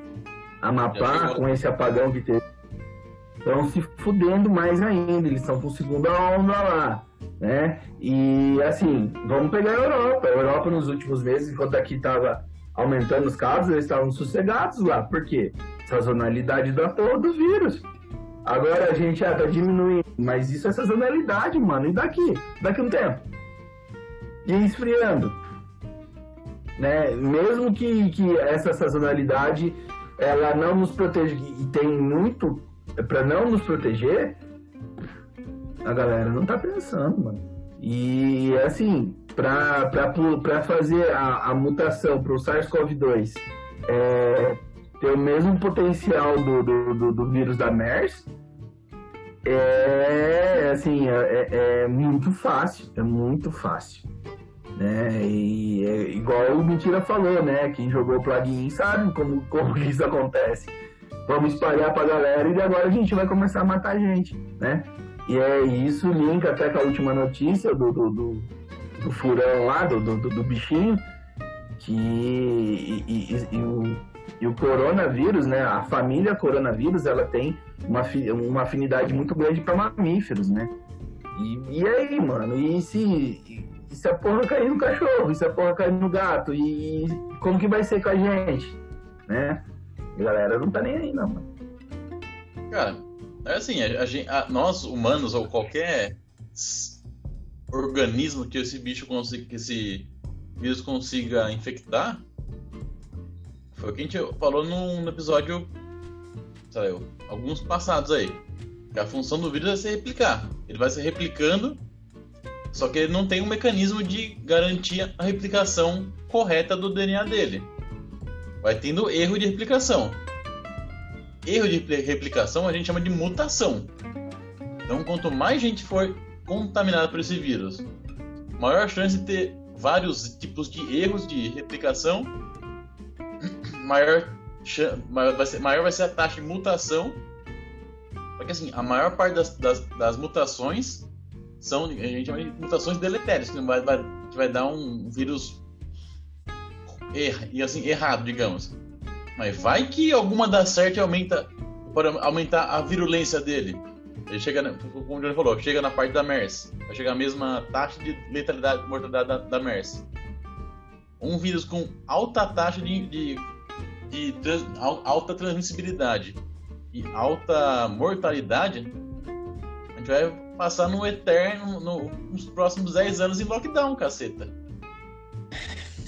Amapá, com esse apagão que teve, estão se fudendo mais ainda. Eles estão com segunda onda lá, né? E assim, vamos pegar a Europa. A Europa nos últimos meses, enquanto aqui tava aumentando os casos, eles estavam sossegados lá. Por quê? Sazonalidade da porra do vírus. Agora a gente já tá diminuindo, mas isso é sazonalidade, mano. E daqui? Daqui um tempo? E esfriando. Né? Mesmo que, que essa sazonalidade ela não nos protege e tem muito para não nos proteger, a galera não tá pensando, mano. E assim, para fazer a, a mutação para o SARS-CoV-2 é, ter o mesmo potencial do, do, do, do vírus da MERS, é assim, é, é- é muito fácil, é muito fácil. Né? E é igual o Mentira falou, né? Quem jogou plugin sabe como, como isso acontece. Vamos espalhar pra galera e agora a gente vai começar a matar gente, né? E é isso, linka até com a última notícia do, do, do, do furão lá, do, do, do bichinho, que e, e, e, o, e o coronavírus, né? A família coronavírus, ela tem uma, uma afinidade muito grande para mamíferos, né? E, e aí, mano? E se, e se a porra cair no cachorro? E se a porra cair no gato? E como que vai ser com a gente? Né? A galera não tá nem aí, não, mano. Cara, assim, a, a, a, nós humanos ou qualquer organismo que esse bicho consiga, que esse vírus consiga infectar, foi o que a gente falou num episódio, lá, alguns passados aí. Que a função do vírus é se replicar. Ele vai se replicando, só que ele não tem um mecanismo de garantir a replicação correta do DNA dele. Vai tendo erro de replicação. Erro de replicação a gente chama de mutação. Então, quanto mais gente for contaminada por esse vírus, maior chance de ter vários tipos de erros de replicação, maior, maior, vai, ser, maior vai ser a taxa de mutação. Porque assim, a maior parte das, das, das mutações são a gente chama de mutações deletérias, que vai, vai, que vai dar um vírus er, e assim, errado, digamos. Mas vai que alguma dá certo e aumenta para aumentar a virulência dele. Ele chega, como o Johnny falou, chega na parte da MERS. Vai chegar a mesma taxa de letalidade, mortalidade da, da MERS. Um vírus com alta taxa de, de, de trans, alta transmissibilidade e alta mortalidade, a gente vai passar no eterno, no, nos próximos 10 anos em lockdown, caceta.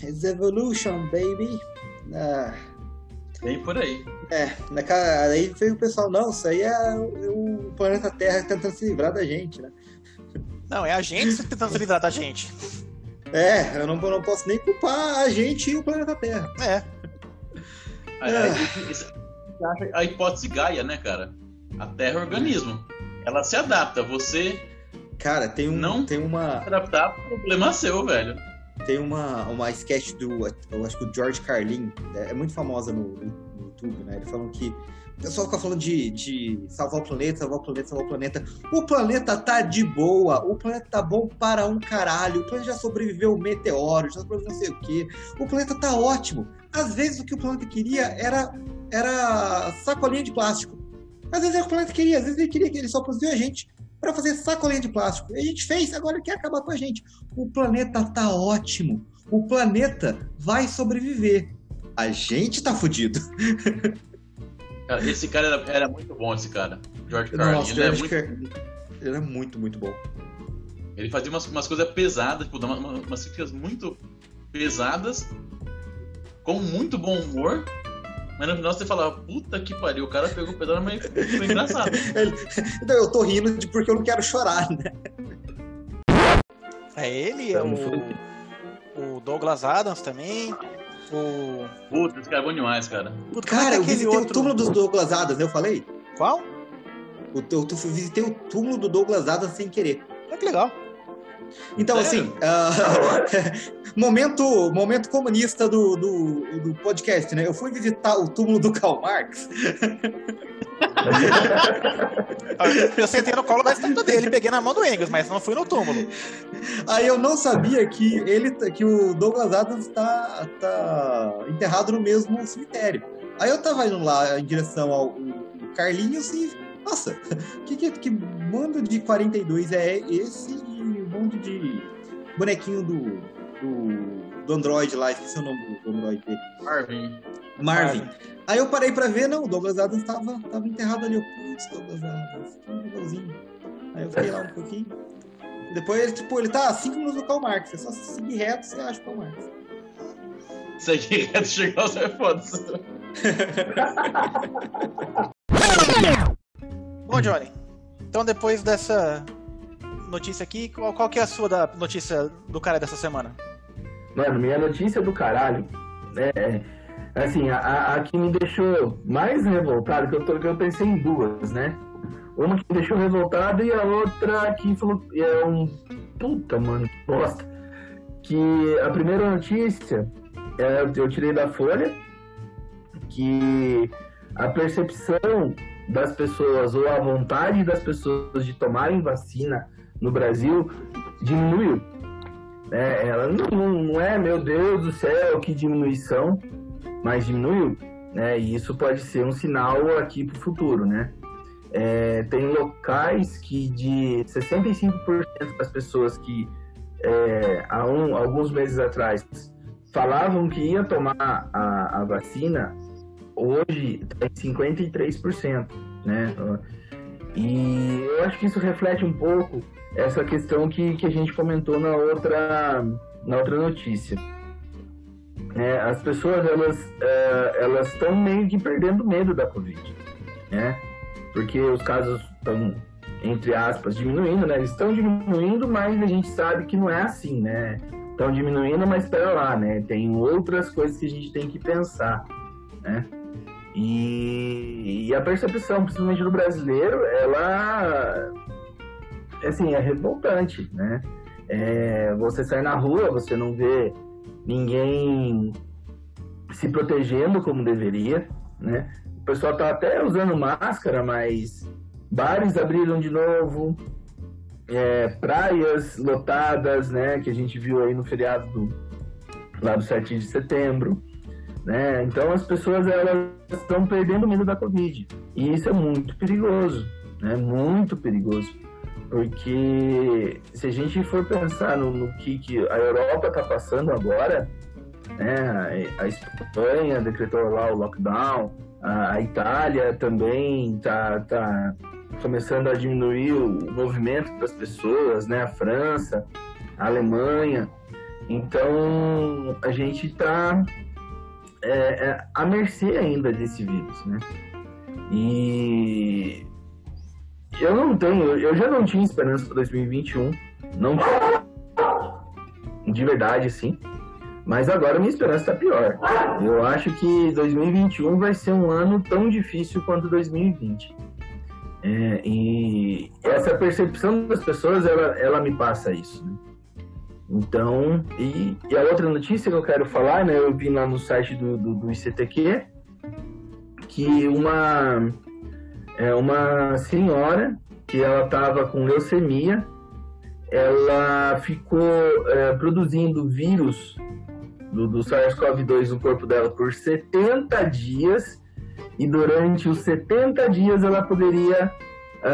It's evolution, baby. Ah. Bem por aí. É, na, aí veio o pessoal, não, isso aí é o, o planeta Terra tentando se livrar da gente, né? Não, é a gente tentando se livrar da gente. É, eu não, não posso nem culpar a gente e o planeta Terra. É. A, é. a, a hipótese Gaia, né, cara? A Terra é organismo. Ela se adapta. Você. Cara, tem um. Não tem uma. Se adaptar, problema seu, velho. Tem uma, uma sketch do. Eu acho que o George Carlin, é, é muito famosa no, no YouTube, né? Ele falando que o pessoal fica falando de, de salvar o planeta, salvar o planeta, salvar o planeta. O planeta tá de boa, o planeta tá bom para um caralho, o planeta já sobreviveu o meteoro, já sobreviveu não sei o quê. O planeta tá ótimo. Às vezes o que o planeta queria era, era sacolinha de plástico. Às vezes é o que o planeta queria, às vezes ele queria que ele só produziu a gente para fazer sacolinha de plástico. E a gente fez, agora ele quer acabar com a gente. O planeta tá ótimo. O planeta vai sobreviver. A gente tá fudido. Cara, esse cara era, era, muito bom, esse cara. George Carlin. Nossa, ele, é muito... ele é muito, muito bom. Ele fazia umas, umas coisas pesadas, tipo, umas, umas críticas muito pesadas, com muito bom humor, mas no final você fala, puta que pariu, o cara pegou o pedal, mas foi engraçado. então, eu tô rindo de porque eu não quero chorar, né? É ele, é o, o Douglas Adams também. O. Puta, esse cara é bom demais, cara. Puta, cara, é eu visitei outro... o túmulo dos Douglas Adams, eu falei? Qual? Eu, eu, eu visitei o túmulo do Douglas Adams sem querer. Ah, que legal. Então, assim, uh, momento, momento comunista do, do, do, podcast, né? Eu fui visitar o túmulo do Karl Marx. eu sentei no colo da estátua dele, peguei na mão do Engels, mas não fui no túmulo. Aí eu não sabia que ele, que o Douglas Adams está tá enterrado no mesmo cemitério. Aí eu tava indo lá em direção ao Carlinhos e nossa, que, que, que bando de 42 é esse monte de bonequinho do, do, do Android lá, esqueci o nome do, Android dele. Marvin. Marvin. Marvin. Aí eu parei pra ver, não, o Douglas Adams tava, tava enterrado ali. Eu, putz, Douglas Adams, que legalzinho. Aí eu fiquei lá um pouquinho. Depois, tipo, ele tá a 5 minutos do Karl Marx. É só seguir reto, você acha o Karl Marx. Seguir reto, chegar aos foda-se. Bom, Johnny, então depois dessa notícia aqui, qual, qual que é a sua da notícia do cara dessa semana? Mano, minha notícia do caralho, né? Assim, a, a que me deixou mais revoltado, que eu, tô, que eu pensei em duas, né? Uma que me deixou revoltado e a outra que falou é um puta, mano, que bosta. que a primeira notícia é, eu tirei da Folha que a percepção das pessoas ou a vontade das pessoas de tomarem vacina no Brasil diminuiu. É, ela não, não é, meu Deus do céu, que diminuição, mas diminuiu. Né? E isso pode ser um sinal aqui para o futuro, né? É, tem locais que de 65% das pessoas que é, há um, alguns meses atrás falavam que ia tomar a, a vacina, hoje está em 53%, né? E eu acho que isso reflete um pouco essa questão que, que a gente comentou na outra, na outra notícia. É, as pessoas elas é, elas estão meio que perdendo medo da Covid, né? Porque os casos estão entre aspas diminuindo, né? Eles estão diminuindo, mas a gente sabe que não é assim, né? Estão diminuindo, mas espera lá, né? Tem outras coisas que a gente tem que pensar, né? E, e a percepção, principalmente do brasileiro, ela assim, é revoltante, né? É, você sai na rua, você não vê ninguém se protegendo como deveria, né? O pessoal tá até usando máscara, mas bares abriram de novo, é, praias lotadas, né? Que a gente viu aí no feriado do, lá do 7 de setembro, né? Então as pessoas elas estão perdendo medo da Covid e isso é muito perigoso, né? Muito perigoso porque se a gente for pensar no, no que, que, a Europa está passando agora, né, a Espanha decretou lá o lockdown, a, a Itália também está tá começando a diminuir o movimento das pessoas, né, a França, a Alemanha. Então a gente está é, é, à mercê ainda desse vírus, né? E eu não tenho, eu já não tinha esperança para 2021. Não de verdade, sim. Mas agora minha esperança está pior. Eu acho que 2021 vai ser um ano tão difícil quanto 2020. É, e essa percepção das pessoas, ela, ela me passa isso. Né? Então, e, e, a outra notícia que eu quero falar, né? Eu vi lá no site do, do, do ICTQ que uma é uma senhora que ela estava com leucemia, ela ficou é, produzindo vírus do, do SARS-CoV-2 no corpo dela por 70 dias e durante os 70 dias ela poderia é,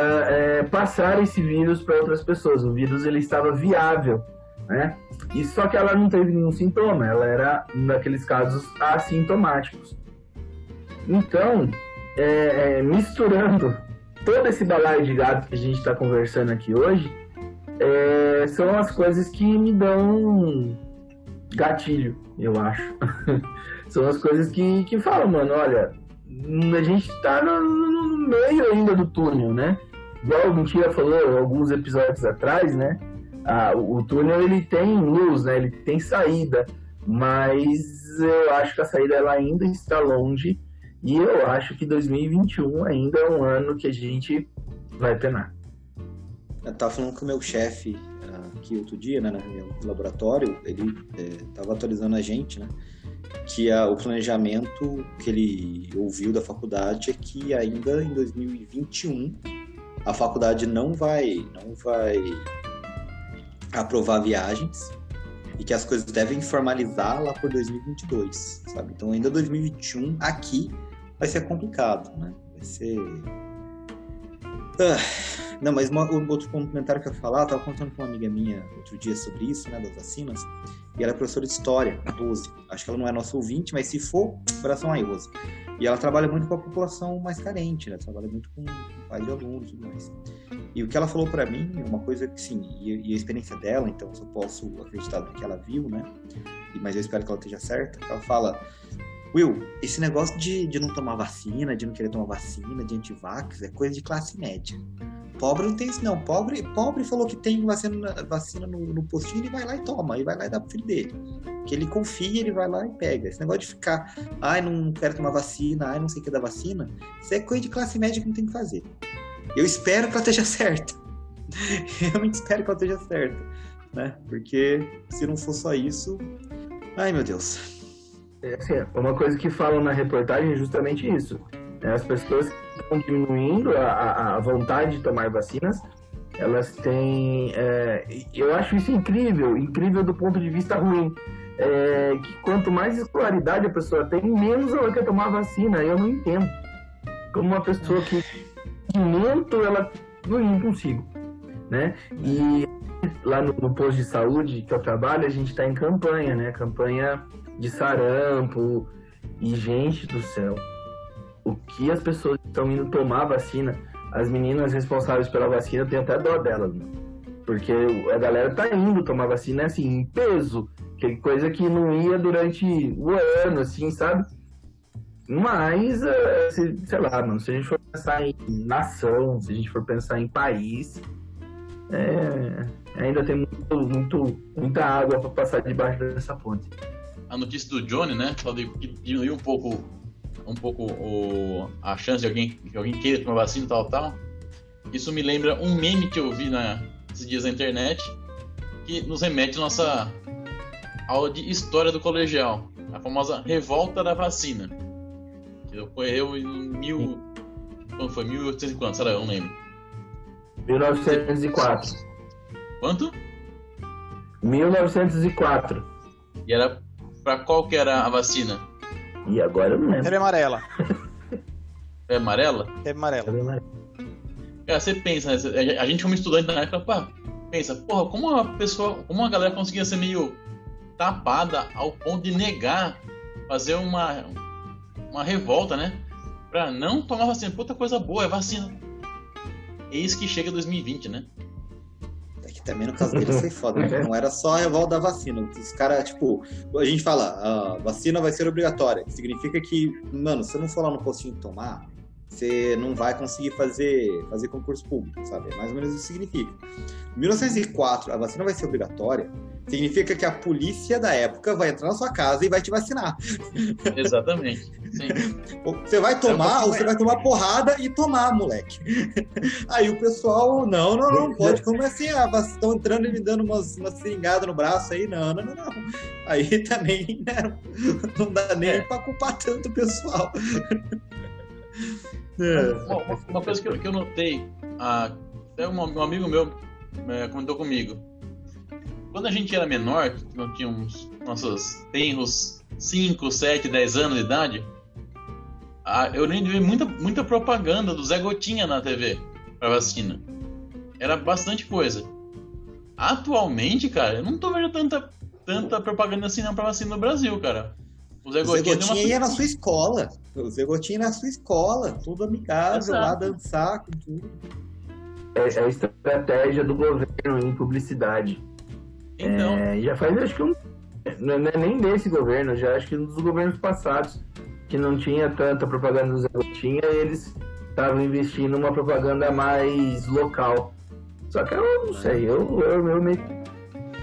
é, passar esse vírus para outras pessoas. O vírus ele estava viável, né? E só que ela não teve nenhum sintoma, ela era naqueles casos assintomáticos. Então, é, é, misturando todo esse balaio de gato que a gente está conversando aqui hoje, é, são as coisas que me dão gatilho, eu acho. são as coisas que, que falam, mano, olha, a gente está no, no, meio ainda do túnel, né? Igual o Mentira falou alguns episódios atrás, né? Ah, o, túnel ele tem luz, né? Ele tem saída, mas eu acho que a saída ela ainda está longe e eu acho que 2021 ainda é um ano que a gente vai penar. Eu tava falando com o meu chefe ah, aqui outro dia, né, no laboratório, ele estava é, atualizando a gente, né, que a, o planejamento que ele ouviu da faculdade é que ainda em 2021 a faculdade não vai, não vai aprovar viagens e que as coisas devem formalizar lá por 2022, sabe? Então ainda 2021 aqui vai ser complicado, né? Vai ser. Ah, não, mas uma, um outro comentário que eu ia falar, eu tava contando com uma amiga minha outro dia sobre isso, né, das vacinas, e ela é professora de história, a Rose. Acho que ela não é nossa ouvinte, mas se for, coração aí, Rose. E ela trabalha muito com a população mais carente, né? Trabalha muito com pais de alunos e tudo mais. E o que ela falou para mim, uma coisa que sim, e, a experiência dela, então eu só posso acreditar no que ela viu, né? Mas eu espero que ela esteja certa. Ela fala Will, esse negócio de, de não tomar vacina, de não querer tomar vacina, de antivax, é coisa de classe média. Pobre não tem isso, não. Pobre, pobre falou que tem vacina, vacina no, no postinho, ele vai lá e toma, e vai lá e dá pro filho dele. Que ele confia, ele vai lá e pega. Esse negócio de ficar, ai, não quero tomar vacina, ai, não sei o que da vacina, isso é coisa de classe média que não tem que fazer. Eu espero que ela esteja certa. Realmente espero que ela esteja certa. né? Porque se não for só isso, ai meu Deus. É, assim, uma coisa que falam na reportagem é justamente isso. né? As pessoas estão diminuindo a, a- vontade de tomar vacinas, elas têm. é, eu acho isso incrível, incrível do ponto de vista ruim. É, que quanto mais escolaridade a pessoa tem, menos ela quer tomar vacina. Eu não entendo. Como uma pessoa que conhecimento ela não consigo, né? E lá no, no posto de saúde que eu trabalho, a gente está em campanha, né? Campanha de sarampo e gente do céu. O que as pessoas estão indo tomar vacina, as meninas responsáveis pela vacina, eu tenho até dó delas, porque a galera tá indo tomar vacina assim, em peso, que coisa que não ia durante o ano, assim, sabe? Mas, se- sei lá, mano, se a gente for pensar em nação, se a gente for pensar em país, é, ainda tem muito, muito, muita água para passar debaixo dessa ponte. A notícia do Johnny, né? Falou de- que diminuiu um pouco, um pouco o, a chance de alguém, que alguém queira tomar vacina e tal, tal. Isso me lembra um meme que eu vi na, esses dias na internet, que nos remete à nossa aula de história do colegial, a famosa revolta da vacina, que ocorreu em mil, quando foi 1800 e quanto? Será? Eu não lembro. 1904. Quanto? 1904. E era pra qual que era a vacina? E agora eu não lembro. Febre amarela. É amarela? Febre amarela. Cara, você pensa, né? A gente como estudante na época, pá, pensa, porra, como uma pessoa, como uma galera conseguia ser meio tapada ao ponto de negar, fazer uma, uma revolta, né? Pra não tomar vacina. Puta coisa boa, é vacina. Eis que chega 2020, né? Que também no caso dele foi foda, né? Não era só a revolta da vacina. Os caras, tipo, a gente fala, a vacina vai ser obrigatória. Significa que, mano, se você não for lá no postinho tomar, você não vai conseguir fazer, fazer concurso público, sabe? É mais ou menos isso que significa. Em 1904, a vacina vai ser obrigatória. Significa que a polícia da época vai entrar na sua casa e vai te vacinar. Exatamente. Sim. Você vai tomar, É, ou você vai tomar porrada e tomar, moleque. Aí o pessoal, não, não, não, pode, como assim? Ah, estão entrando e me dando umas, umas seringadas no braço aí? Não, não, não, não. Aí também, né, não dá nem É. pra culpar tanto o pessoal. É. Uma, coisa que eu, que eu notei, ah, até um, um amigo meu eh, comentou comigo. Quando a gente era menor, não tínhamos nossos tenros 5, 7, 10 anos de idade, ah, eu de ver muita, muita propaganda do Zé Gotinha na TV pra vacina. Era bastante coisa. Atualmente, cara, eu não tô vendo tanta, tanta propaganda assim não pra vacina no Brasil, cara. O Zé O Zé Gotinha, Gotinha ia na sua escola. O Zé Gotinha ia na sua escola, tudo amigável, Exato. lá dançar com tudo. É, é a estratégia do governo em publicidade. Então, É, já faz acho que um. Não é nem desse governo, já acho que um dos governos passados, que não tinha tanta propaganda do Zé Gotinha, eles estavam investindo numa propaganda mais local. Só que eu não sei, eu, eu, eu, meio-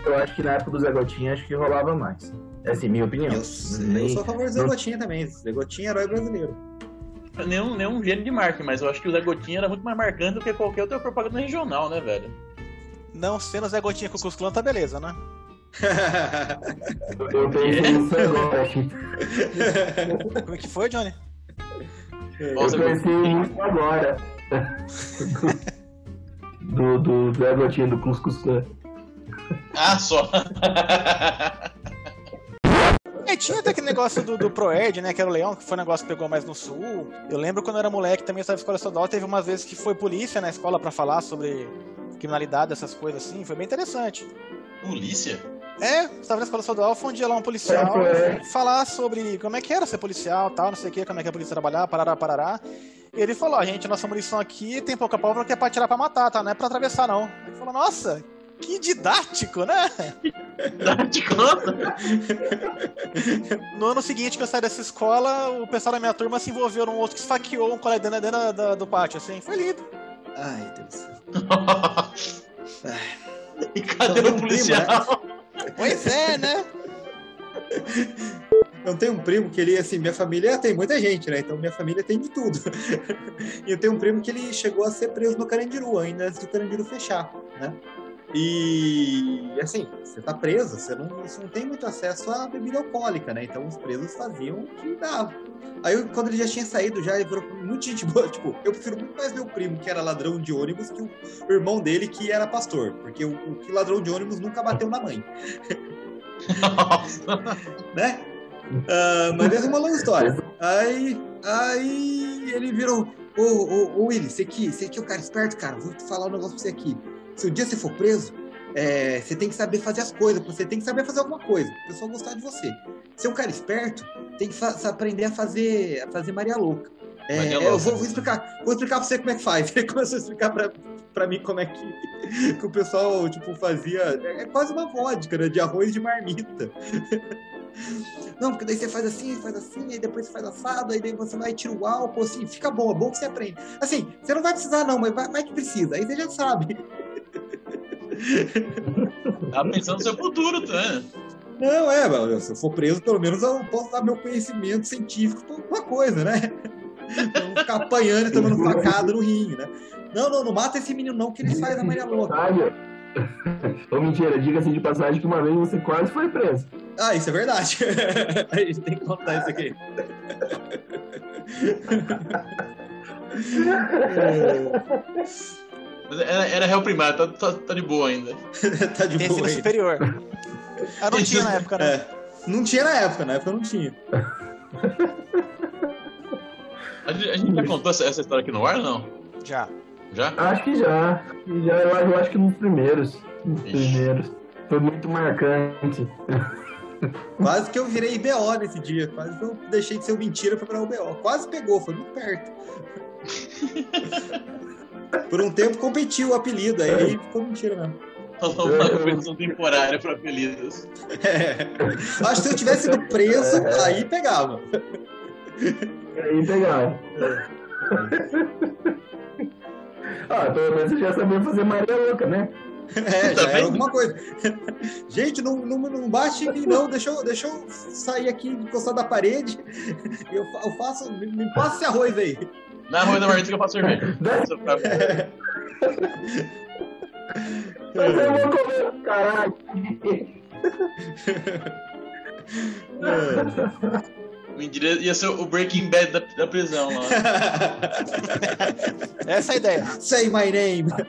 eu acho que na época do Zé Gotinha acho que rolava mais. Essa é a minha opinião. Eu, eu sou a favor do Zé Gotinha também. Zé Gotinha é herói brasileiro. nenhum, nenhum gênio de marketing, mas eu acho que o Zé Gotinha era muito mais marcante do que qualquer outra propaganda regional, né, velho? Não sendo Zé Gotinha com o Cus Clã, tá beleza, né? Eu pensei nisso agora. Como é que foi, Johnny? Eu pensei nisso agora. Do, do Zé Gotinha do Cuscus Clã. Ah, só! É, tinha até aquele negócio do, do Proerd, né? Que era o leão, que foi um negócio que pegou mais no sul. Eu lembro quando eu era moleque, também estava na escola estadual, teve umas vezes que foi polícia na escola pra falar sobre criminalidade, essas coisas assim. Foi bem interessante. Polícia? É, estava na escola estadual, foi um dia lá um policial É, é. falar sobre como é que era ser policial tal, não sei o que, como é que a polícia trabalhar, parará, parará. E ele falou, a gente, nossa munição aqui tem pouca pólvora que é pra tirar pra matar, tá? Não é pra atravessar, não. Ele falou, nossa, que didático, né? Conta? No ano seguinte que eu saí dessa escola, o pessoal da minha turma se envolveu num outro que esfaqueou um colega dentro, dentro da- do pátio, assim. Foi lindo. Ai, Deus. e cadê Só tem o um policial? Pois é, né? Eu tenho um primo que ele, assim, minha família tem muita gente, né? Então minha família tem de tudo. e eu tenho um primo que ele chegou a ser preso no Carandiru, ainda antes do Carandiru fechar, né? E assim, você tá preso, você não, você não tem muito acesso à bebida alcoólica, né? Então os presos faziam o que dava. Aí quando ele já tinha saído, já ele virou muito gente boa. Tipo, eu prefiro muito mais meu primo, que era ladrão de ônibus, que o, irmão dele, que era pastor. Porque o, o ladrão de ônibus nunca bateu na mãe. né? Uh, mas essa é uma longa história. Aí, aí ele virou. Ô, ô, ô Willy, você aqui, você aqui é o cara esperto, cara. Vou te falar um negócio pra você aqui. Se um dia você for preso, é, você tem que saber fazer as coisas, você tem que saber fazer alguma coisa, o pessoal gostar de você. Ser um cara esperto, tem que aprender a fazer, a fazer Maria Louca. É, Maria Louca. Eu vou, vou, explicar, vou explicar pra você como é que faz. Ele começou a explicar pra, pra mim como é que, que o pessoal tipo, fazia. É, é quase uma vodka, né? De arroz de marmita. Não, porque daí você faz assim, faz assim, aí depois você faz assado, aí daí você vai tirar o álcool, assim, fica bom, é bom que você aprende. Assim, você não vai precisar não, mas vai, vai que precisa, aí você já sabe. Tá pensando no seu futuro, tá? Não, é, se eu for preso, pelo menos eu posso dar meu conhecimento científico pra alguma coisa, né? Não ficar apanhando e tomando facada no ringue, né? Não, não, não mata esse menino não, que ele sai da Maria Louca. Ô, mentira, diga-se de passagem que uma vez você quase foi preso. Ah, isso é verdade. A gente tem que contar isso aqui. Era, era réu primário, tá, tá, tá, de boa ainda. tá de boa. Ensino superior. Ah, não tinha na época, né? É. Não tinha na época, na época não tinha. A gente, a gente já contou essa, essa, história aqui no ar ou não? Já. Já? Acho que já. já eu, eu acho que nos primeiros. Nos Ixi. primeiros. Foi muito marcante. Quase que eu virei BO nesse dia. Quase que eu deixei de ser mentira pra virar o BO. Quase pegou, foi muito perto. Por um tempo competiu o apelido, aí ficou mentira mesmo. Uma convenção temporária para apelidos. É. Acho que se eu tivesse sido preso, é. aí pegava. Aí pegava. ah, pelo menos você já sabia fazer Maria Louca, né? É, já era alguma coisa. Gente, não, não, não bate em mim, não. Deixa eu, deixa eu sair aqui, encostar da parede. Eu, eu faço. Me, me passa esse arroz aí. Na é arroz da Martins que eu faço cerveja. Mas eu vou comer, caralho. Mentira, ia ser o Breaking Bad da, da prisão lá. Essa é a ideia. Say my name.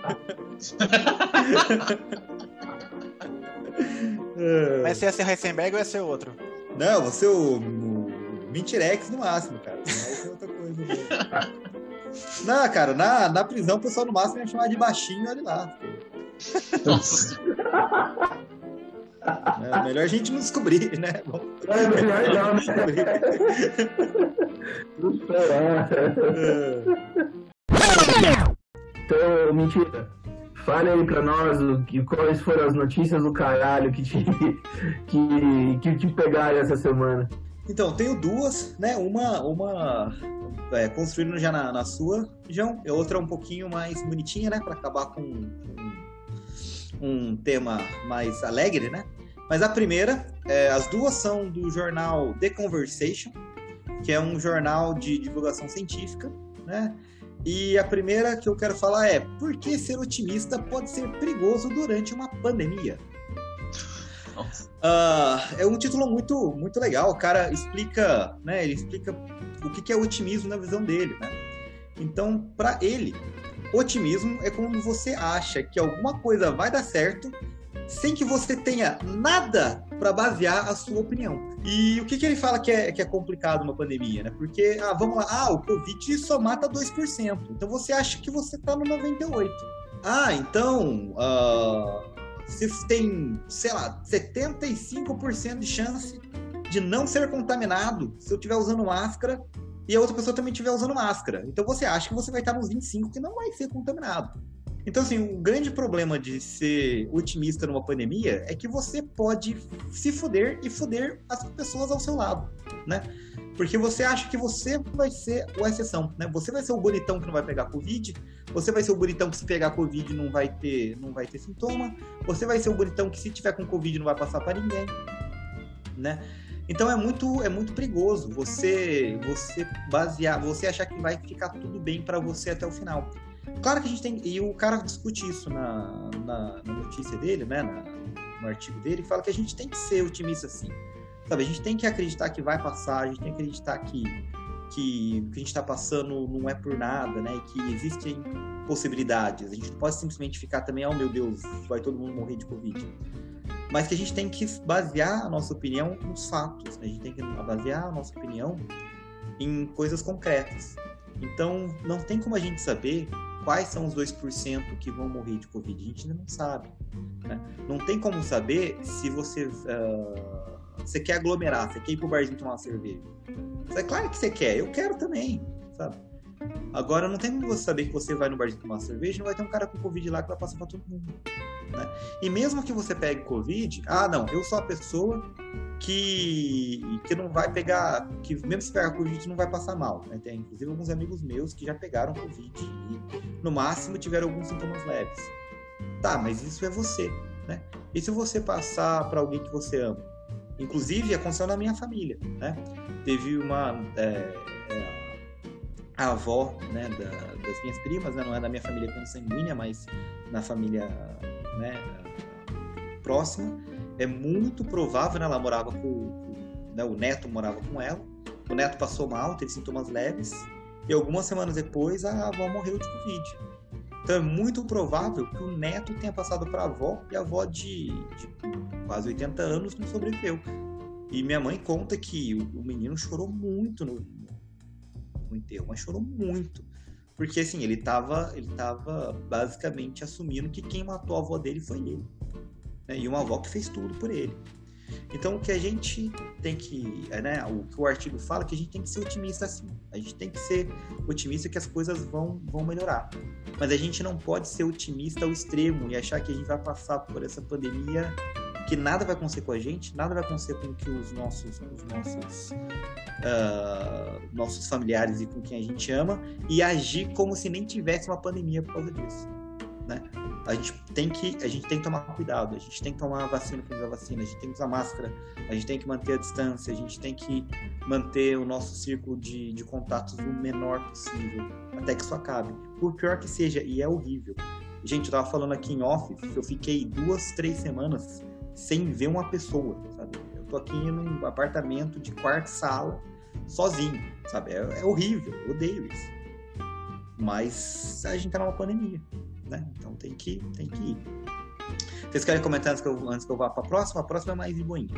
Mas se ia ser Heisenberg ou ia ser outro? Não, você o, o Mentirex no máximo, cara. Não é outra coisa. Não, cara, na, na prisão o pessoal no máximo ia chamar de baixinho olha lá. Nossa. É, melhor a gente não descobrir, né? Bom, é melhor não, né? Então, mentira. Fale aí pra nós o, que, quais foram as notícias do caralho que te, que, que te pegaram essa semana. Então, tenho duas, né? Uma, uma é, construindo já na, na sua região, e outra um pouquinho mais bonitinha, né? Para acabar com um, um, tema mais alegre, né? Mas a primeira, é, as duas são do jornal The Conversation, que é um jornal de divulgação científica, né? E a primeira que eu quero falar é por que ser otimista pode ser perigoso durante uma pandemia? Uh, é um título muito, muito legal. O cara explica, né? Ele explica o que é otimismo na visão dele, né? Então, para ele, otimismo é quando você acha que alguma coisa vai dar certo sem que você tenha nada para basear a sua opinião. E o que, que ele fala que é, que é complicado uma pandemia, né? Porque, ah, vamos lá, ah, o Covid só mata 2%. Então você acha que você está no 98%. Ah, então, uh, você tem, sei lá, 75% de chance de não ser contaminado se eu estiver usando máscara e a outra pessoa também estiver usando máscara. Então você acha que você vai estar nos 25 que não vai ser contaminado. Então, assim, o grande problema de ser otimista numa pandemia é que você pode se fuder e fuder as pessoas ao seu lado, né? Porque você acha que você vai ser a exceção, né? Você vai ser o bonitão que não vai pegar Covid, você vai ser o bonitão que se pegar Covid não vai ter, não vai ter sintoma, você vai ser o bonitão que se tiver com Covid não vai passar para ninguém, né? Então é muito, é muito perigoso você, você basear, você achar que vai ficar tudo bem para você até o final. Claro que a gente tem. E o cara discute isso na, na, na notícia dele, né? Na, no artigo dele, fala que a gente tem que ser otimista assim. Sabe, a gente tem que acreditar que vai passar, a gente tem que acreditar que, que o que a gente está passando não é por nada, né? Que existem possibilidades. A gente não pode simplesmente ficar também, oh meu Deus, vai todo mundo morrer de Covid. Mas que a gente tem que basear a nossa opinião nos fatos. Né? A gente tem que basear a nossa opinião em coisas concretas. Então, não tem como a gente saber quais são os 2% que vão morrer de Covid. A gente ainda não sabe. Né? Não tem como saber se você, uh, você quer aglomerar, você quer ir pro barzinho tomar uma cerveja. É claro que você quer, eu quero também, sabe? Agora, não tem como você saber que você vai no barzinho tomar uma cerveja não vai ter um cara com Covid lá que vai passar pra todo mundo. Né? E mesmo que você pegue Covid, ah, não, eu sou a pessoa que, que não vai pegar, que mesmo se pegar Covid não vai passar mal. Né? Tem inclusive alguns amigos meus que já pegaram Covid e no máximo tiveram alguns sintomas leves. Tá, mas isso é você, né? E se você passar para alguém que você ama? Inclusive aconteceu na minha família, né? Teve uma é, é, a avó, né, da, das minhas primas, né? não é da minha família consanguínea, mas na família, né, próxima é muito provável, né? Ela morava com, né? o neto morava com ela. O neto passou mal, teve sintomas leves. E algumas semanas depois a avó morreu de Covid. Então é muito provável que o neto tenha passado para a avó e a avó de, de, quase 80 anos não sobreviveu. E minha mãe conta que o, o menino chorou muito no, no, enterro, mas chorou muito. Porque assim, ele estava ele tava basicamente assumindo que quem matou a avó dele foi ele né? e uma avó que fez tudo por ele. Então, o que a gente tem que, né, o que o artigo fala, é que a gente tem que ser otimista assim. A gente tem que ser otimista que as coisas vão, vão melhorar. Mas a gente não pode ser otimista ao extremo e achar que a gente vai passar por essa pandemia que nada vai acontecer com a gente, nada vai acontecer com que os nossos, os nossos, uh, nossos familiares e com quem a gente ama e agir como se nem tivesse uma pandemia por causa disso, né? a gente tem que a gente tem que tomar cuidado, a gente tem que tomar vacina quando a vacina, a gente tem que usar máscara, a gente tem que manter a distância, a gente tem que manter o nosso círculo de, de contatos o menor possível, até que isso acabe. Por pior que seja, e é horrível. Gente, eu tava falando aqui em off, eu fiquei duas, três semanas sem ver uma pessoa, sabe? Eu tô aqui num apartamento de quarto sala, sozinho, sabe? É, é horrível, eu odeio isso. Mas a gente tá numa pandemia né? Então tem que, tem que ir. Vocês querem comentar antes que eu, antes que eu vá para a próxima? A próxima é mais de boinha.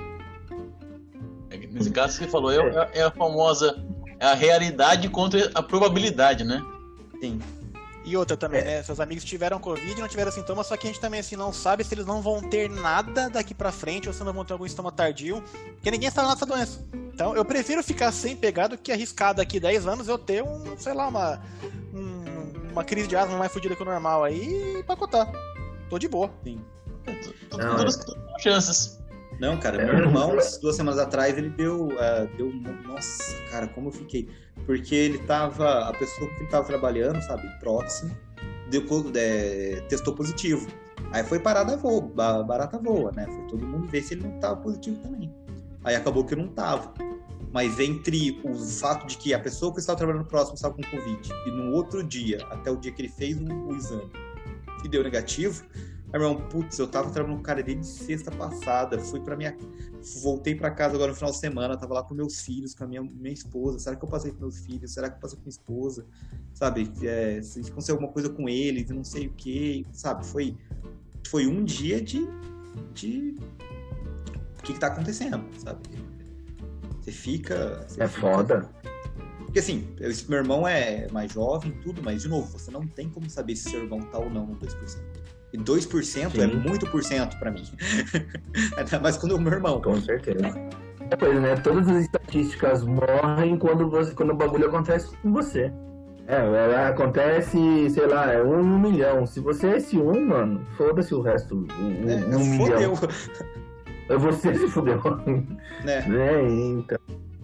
Nesse caso que você falou, é, é a famosa é a realidade contra a probabilidade, né? Sim. E outra também, é. né? Seus amigos tiveram Covid, não tiveram sintomas, só que a gente também assim, não sabe se eles não vão ter nada daqui pra frente ou se não vão ter algum sintoma tardio, porque ninguém sabe nessa doença. Então eu prefiro ficar sem pegar do que arriscar daqui 10 anos eu ter um, sei lá, uma, um uma crise de asma mais fodida que o normal aí e pacotar. Tô de boa. Sim. Não, todas é. chances. Não, cara, meu irmão, duas semanas atrás, ele deu, uh, deu. Nossa, cara, como eu fiquei. Porque ele tava. A pessoa que ele tava trabalhando, sabe, próximo, deu, é, testou positivo. Aí foi parada voa, barata voa, né? Foi todo mundo ver se ele não tava positivo também. Aí acabou que não tava. Mas entre o fato de que a pessoa que estava trabalhando próximo estava com Covid e no outro dia, até o dia que ele fez o, o exame e deu negativo, aí meu irmão, putz, eu tava trabalhando com cara desde sexta passada, fui para minha. Voltei para casa agora no final de semana, tava lá com meus filhos, com a minha, minha esposa. Será que eu passei com meus filhos? Será que eu passei com minha esposa? Sabe? É, se aconteceu alguma coisa com eles, não sei o que, sabe? Foi, foi um dia de. de... O que, que tá acontecendo, sabe? Você fica. Você é fica... foda. Porque assim, eu, meu irmão é mais jovem tudo, mas de novo, você não tem como saber se seu irmão tá ou não no 2%. E 2% Sim. é muito por cento pra mim. Ainda mais quando é o meu irmão. Com certeza. Pois, né? Todas as estatísticas morrem quando, você, quando o bagulho acontece com você. É, é acontece, sei lá, é um, um milhão. Se você é esse um, mano, foda-se o resto. Um, é, um milhão. Você se fudeu. Né? né? Então,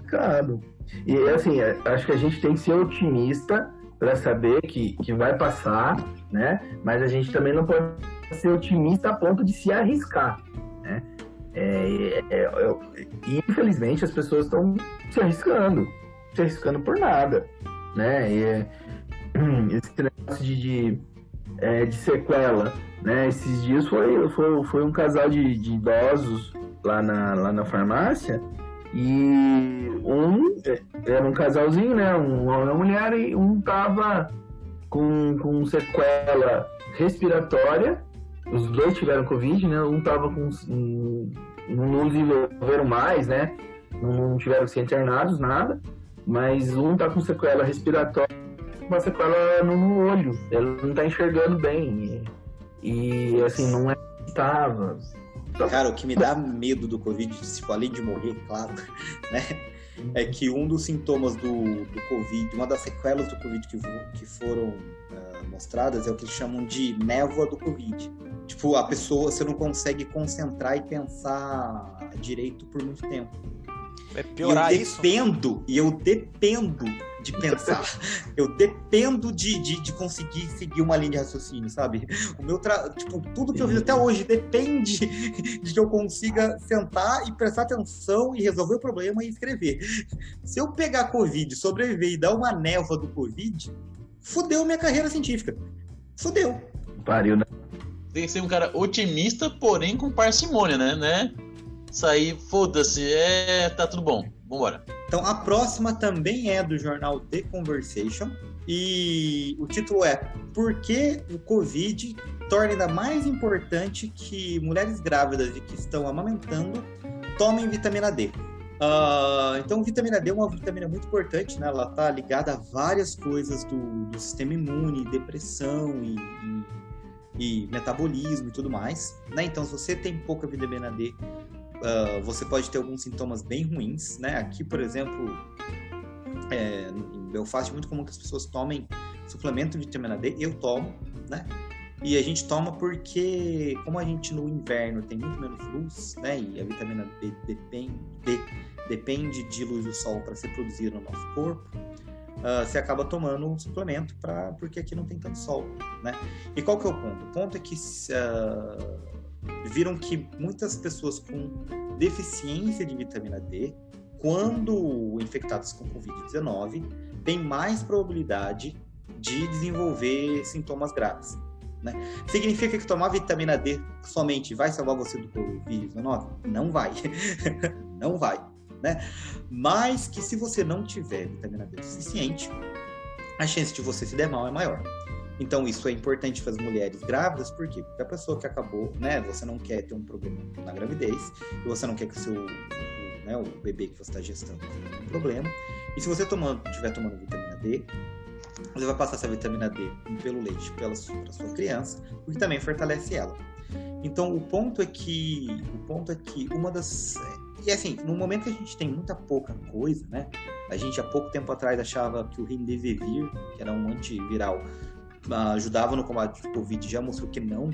claro. E assim, é, acho que a gente tem que ser otimista para saber que, que vai passar, né? Mas a gente também não pode ser otimista a ponto de se arriscar, né? É, é, é, infelizmente as pessoas estão se arriscando, se arriscando por nada, né? E, esse negócio de, de, é, de sequela, né? Esses dias foi, foi, foi um casal de, de idosos lá na, lá na farmácia e um era um casalzinho, né? Um uma mulher, e um tava com, com sequela respiratória. Os dois tiveram Covid, né? Um tava com. Um, não desenvolveram mais, né? Não tiveram que ser internados, nada. Mas um tá com sequela respiratória, uma sequela no, no olho. Ele não tá enxergando bem. E, e assim, não é estava. Cara, o que me dá medo do Covid, tipo, além de morrer, claro, né? É que um dos sintomas do, do Covid, uma das sequelas do Covid que, que foram uh, mostradas é o que eles chamam de névoa do Covid. Tipo, a pessoa, você não consegue concentrar e pensar direito por muito tempo. É piorar e eu isso? dependo, e eu dependo de pensar. eu dependo de, de, de, conseguir seguir uma linha de raciocínio, sabe? O meu tra... tipo, tudo que eu fiz até hoje depende de que eu consiga sentar e prestar atenção e resolver o problema e escrever. Se eu pegar Covid, sobreviver e dar uma névoa do Covid, fudeu minha carreira científica. Fudeu. Pariu, né? Tem que ser um cara otimista, porém com parcimônia, né? né? Sair, foda-se, é. tá tudo bom. Vambora. Então a próxima também é do jornal The Conversation. E o título é Por que o Covid torna ainda mais importante que mulheres grávidas e que estão amamentando tomem vitamina D. Uh, então, vitamina D é uma vitamina muito importante, né? Ela está ligada a várias coisas do, do sistema imune, depressão e, e, e, metabolismo e tudo mais. Né? Então, se você tem pouca vitamina D, uh, você pode ter alguns sintomas bem ruins, né? Aqui, por exemplo, é, em Belfast é muito comum que as pessoas tomem suplemento de vitamina D. Eu tomo, né? E a gente toma porque, como a gente no inverno tem muito menos luz, né? E a vitamina D depende, depende de luz do sol para ser produzida no nosso corpo, uh, você acaba tomando um suplemento pra, porque aqui não tem tanto sol, né? E qual que é o ponto? O ponto é que uh, viram que muitas pessoas com deficiência de vitamina D, quando infectadas com Covid-19, têm mais probabilidade de desenvolver sintomas graves. Né? Significa que tomar vitamina D somente vai salvar você do Covid-19? Não vai. não vai. Né? Mas que se você não tiver vitamina D suficiente, a chance de você se der mal é maior. Então, isso é importante para as mulheres grávidas, por quê? Porque a pessoa que acabou, né, você não quer ter um problema na gravidez, e você não quer que o seu né, o bebê que você está gestando tenha um problema. E se você tomando, estiver tomando vitamina D, você vai passar essa vitamina D pelo leite para sua criança, o que também fortalece ela. Então, o ponto é que, o ponto é que uma das e assim, no momento que a gente tem muita pouca coisa, né? A gente há pouco tempo atrás achava que o Remdesivir, que era um antiviral, ajudava no combate do Covid, já mostrou que não.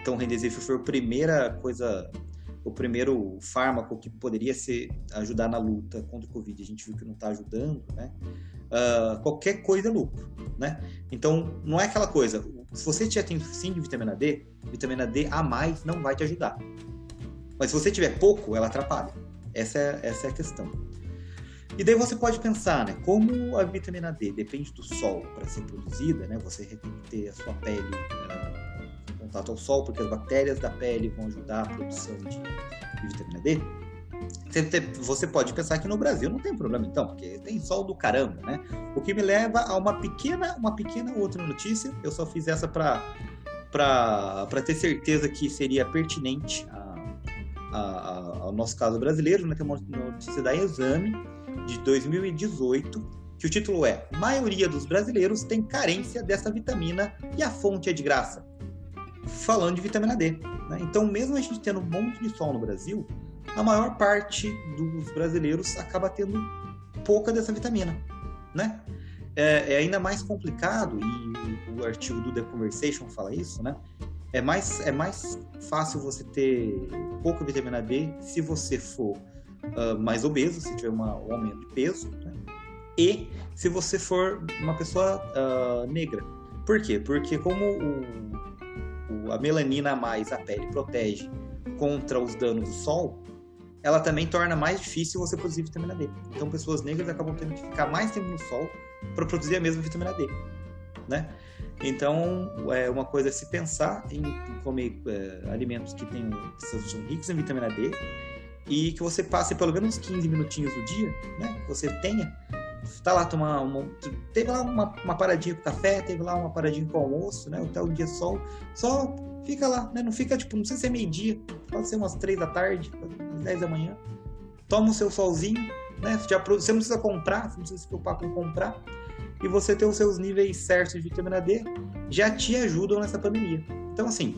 Então, o Remdesivir foi a primeira coisa, o primeiro fármaco que poderia ser ajudar na luta contra o Covid. A gente viu que não está ajudando, né? Uh, qualquer coisa é lucro, né? Então, não é aquela coisa. Se você já tem sim de vitamina D, vitamina D a mais não vai te ajudar. Mas se você tiver pouco, ela atrapalha. Essa é, essa é a questão. E daí você pode pensar, né? Como a vitamina D depende do sol para ser produzida, né? Você tem que ter a sua pele uh, em contato ao sol, porque as bactérias da pele vão ajudar a produção de, de vitamina D. Você pode pensar que no Brasil não tem problema, então, porque tem sol do caramba, né? O que me leva a uma pequena, uma pequena outra notícia. Eu só fiz essa para para ter certeza que seria pertinente a, a, ao nosso caso brasileiro, né? Tem uma notícia da Exame de 2018, que o título é Maioria dos brasileiros tem carência dessa vitamina e a fonte é de graça. Falando de vitamina D. Né? Então, mesmo a gente tendo um monte de sol no Brasil, a maior parte dos brasileiros acaba tendo pouca dessa vitamina. Né? É, é ainda mais complicado, e o artigo do The Conversation fala isso, né? É mais, é mais fácil você ter pouca vitamina D se você for uh, mais obeso, se tiver uma, um aumento de peso, né? e se você for uma pessoa uh, negra. Por quê? Porque como o, o, a melanina a mais a pele protege contra os danos do sol, ela também torna mais difícil você produzir vitamina D. Então pessoas negras acabam tendo que ficar mais tempo no sol para produzir a mesma vitamina D. né? Então, é uma coisa é se pensar em comer é, alimentos que, tenham, que sejam ricos em vitamina D e que você passe pelo menos 15 minutinhos do dia, né? Que você tenha. Tá lá, tomar uma, teve lá uma, uma paradinha com café, teve lá uma paradinha com almoço, né? Até o dia sol. Só fica lá, né? Não fica, tipo, não sei se é meio-dia, pode ser umas 3 da tarde, umas 10 da manhã. Toma o seu solzinho, né? Já, você não precisa comprar, você não precisa se preocupar com comprar e você ter os seus níveis certos de vitamina D já te ajudam nessa pandemia. Então, assim,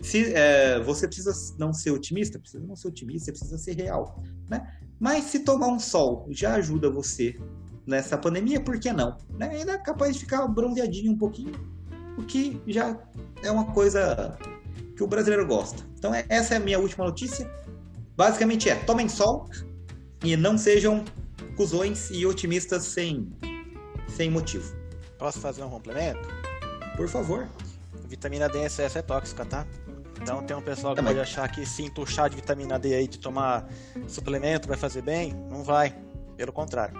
se é, você precisa não ser otimista, precisa não ser otimista, você precisa ser real, né? Mas se tomar um sol já ajuda você nessa pandemia, por que não? Né? Ainda é capaz de ficar bronzeadinho um pouquinho, o que já é uma coisa que o brasileiro gosta. Então, é, essa é a minha última notícia. Basicamente é, tomem sol e não sejam cuzões e otimistas sem sem motivo. Posso fazer um complemento? Por favor. Vitamina D em excesso é tóxica, tá? Então tem um pessoal que Também. pode achar que se entuchar de vitamina D aí, de tomar suplemento, vai fazer bem. Não vai. Pelo contrário.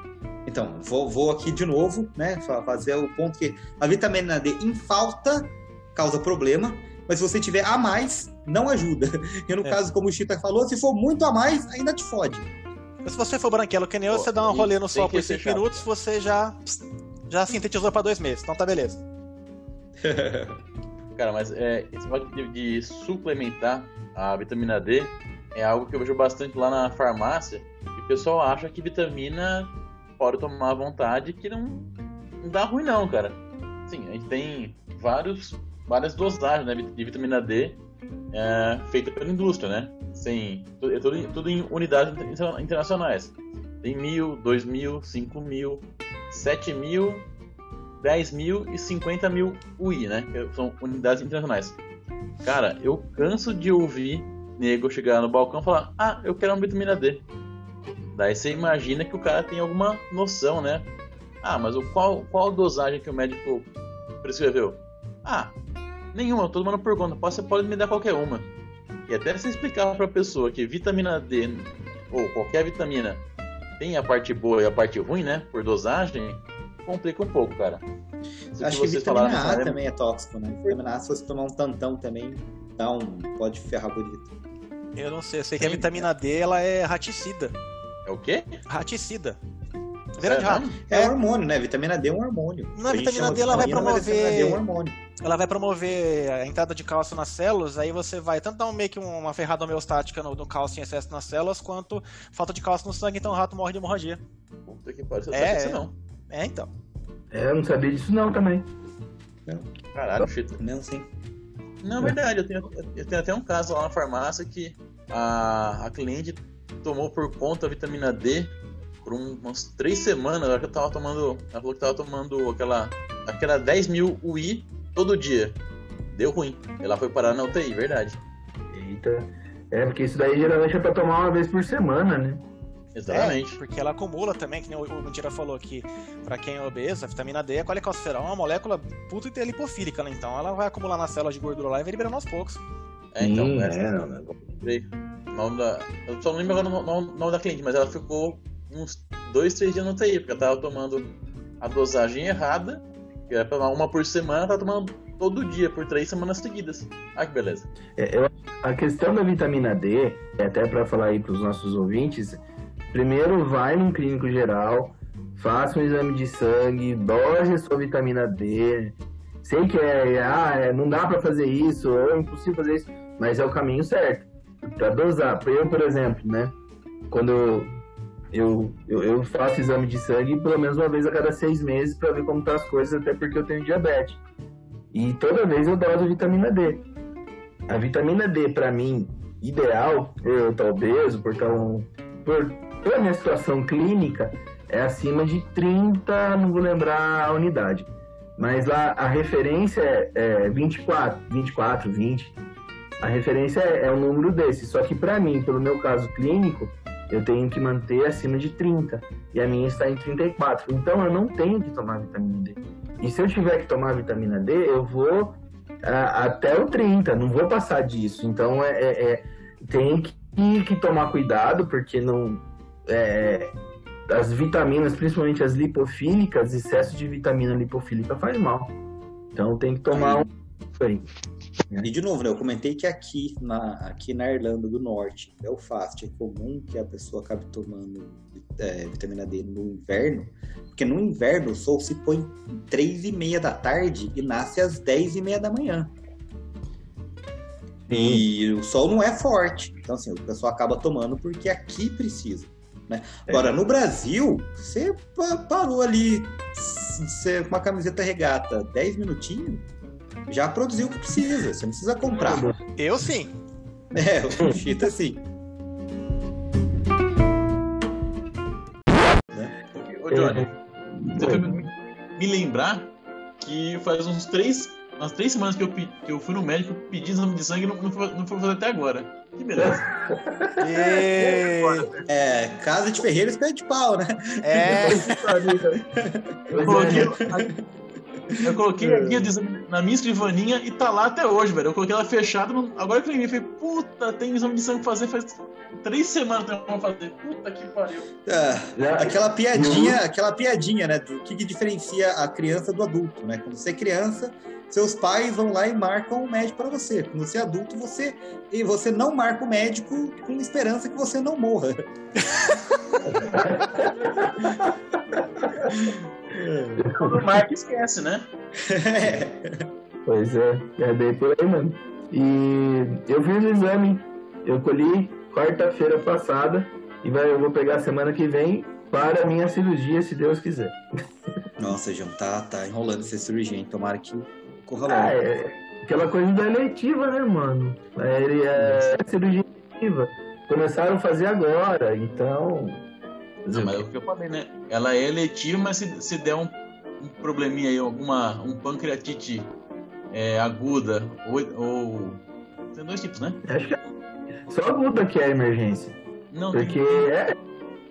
Então, vou, vou aqui de novo, né? Fazer o ponto que a vitamina D em falta causa problema, mas se você tiver a mais, não ajuda. E no é. caso, como o Chita falou, se for muito a mais, ainda te fode. Mas se você for branquelo que nem eu, você dá um rolê no sol por 5 minutos, você já já sintetizou para dois meses, então tá beleza. Cara, mas é, esse negócio de, de, suplementar a vitamina D é algo que eu vejo bastante lá na farmácia. E o pessoal acha que vitamina pode tomar à vontade, que não, não dá ruim não, cara. Sim, a gente tem vários, várias dosagens né, de vitamina D é, feita pela indústria, né? Sem, é tudo, tudo em unidades internacionais. Tem mil, dois mil, cinco mil, 7 mil, 10 mil e 50 mil UI, né? Que são unidades internacionais. Cara, eu canso de ouvir nego chegar no balcão e falar: Ah, eu quero uma vitamina D. Daí você imagina que o cara tem alguma noção, né? Ah, mas qual, qual dosagem que o médico prescreveu? Ah, nenhuma, todo mundo pergunta, você pode me dar qualquer uma. E até você explicar para a pessoa que vitamina D ou qualquer vitamina tem a parte boa e a parte ruim, né? Por dosagem, complica um pouco, cara. Isso Acho que, que vitamina A né? também é tóxico, né? Vitamina A, se você tomar um tantão também, dá um... pode ferrar bonito. Eu não sei, eu sei que a vitamina D ela é raticida. É o quê? Raticida. De rato. É, é hormônio, né? Vitamina D é um hormônio. Não, a vitamina D ela vai promover. É um hormônio. Ela vai promover a entrada de cálcio nas células, aí você vai tanto dar um, meio que uma ferrada homeostática no, no cálcio em excesso nas células, quanto falta de cálcio no sangue, então o rato morre de hemorragia. Puta que pariu, você é, não não. É, então. É, eu não sabia disso não também. Caralho, shit. Não, sim. Não, é verdade, eu tenho, eu tenho até um caso lá na farmácia que a, a cliente tomou por conta a vitamina D por um, umas três semanas, ela que eu tava tomando. Ela falou que tava tomando aquela. aquela 10 mil UI todo dia. Deu ruim. Ela foi parar na UTI, verdade. Eita. É, porque isso daí geralmente é pra tomar uma vez por semana, né? Exatamente. É, porque ela acumula também, que nem o Mentira falou aqui, pra quem é obeso, a vitamina D, a colecalciferol é uma molécula puta e lipofílica, né? Então ela vai acumular nas células de gordura lá e vai liberando aos poucos. É, então, essa, é. Nome da, eu só não lembro agora o nome da cliente, mas ela ficou uns dois, três dias no TI, porque eu tava tomando a dosagem errada, que era pra tomar uma por semana, eu tava tomando todo dia, por três semanas seguidas. Ah, que beleza. É, eu, a questão da vitamina D, é até para falar aí pros nossos ouvintes, primeiro vai num clínico geral, faça um exame de sangue, dose a sua vitamina D. Sei que é, ah, é, não dá para fazer isso, ou é impossível fazer isso, mas é o caminho certo. Para dosar. Eu, por exemplo, né? Quando eu, eu, eu, faço exame de sangue pelo menos uma vez a cada seis meses para ver como tá as coisas, até porque eu tenho diabetes. E toda vez eu doso vitamina D. A vitamina D, para mim, ideal, eu estar obeso, por, um, por toda a minha situação clínica, é acima de 30, não vou lembrar a unidade. Mas lá a referência é, é 24, 24, 20. A referência é, é um número desse. Só que para mim, pelo meu caso clínico, eu tenho que manter acima de 30 e a minha está em 34. Então eu não tenho que tomar vitamina D. E se eu tiver que tomar vitamina D, eu vou a, até o 30, não vou passar disso. Então é, é, é tem que, que, tomar cuidado, porque não. É, as vitaminas, principalmente as lipofílicas, excesso de vitamina lipofílica faz mal. Então tem que tomar um bem. E de novo, né, eu comentei que aqui na, aqui na Irlanda do Norte, Belfast, é comum que a pessoa acabe tomando é, vitamina D no inverno, porque no inverno o sol se põe 3 e meia da tarde e nasce às 10 e meia da manhã. E o sol não é forte. Então, assim, o pessoal acaba tomando porque aqui precisa. Né? Agora, no Brasil, você parou ali você, com uma camiseta regata 10 minutinhos, já produziu o que precisa. Você não precisa comprar. Eu sim. É, o Chita sim. Ô, Johnny, você foi me lembrar que faz uns três umas três semanas que eu, que eu fui no médico pedir exame de sangue e não, não, foi, não foi fazer até agora. Que beleza. E... É, casa de ferreiros pé de pau, né? É. eu coloquei, eu coloquei a guia na minha escrivaninha e tá lá até hoje, velho. Eu coloquei ela fechada. Agora que eu lembrei, falei, puta, tem exame de sangue pra fazer faz três semanas que eu vou fazer. Puta que pariu. É, aquela piadinha, aquela piadinha, né? Do que, que diferencia a criança do adulto, né? Quando você é criança, seus pais vão lá e marcam o médico para você. Quando você é adulto, você e você não marca o médico com esperança que você não morra. Quando marca, esquece, né? Pois é, é bem por aí, mano. E eu fiz o exame, eu colhi quarta-feira passada e vai, eu vou pegar semana que vem para a minha cirurgia, se Deus quiser. Nossa, João, tá, tá enrolando essa cirurgia, hein? Tomara que corra logo. Ah, é aquela coisa da eleitiva, né, mano? É, ele é cirurgia eleitiva. Começaram a fazer agora, então. Não, mas é o que eu falei, né? Ela é eletiva, mas se, se der um, um probleminha aí, alguma um pancreatite é, aguda ou, ou, Tem dois tipos, né? Acho que é só aguda que é emergência. Não, Porque tem... é,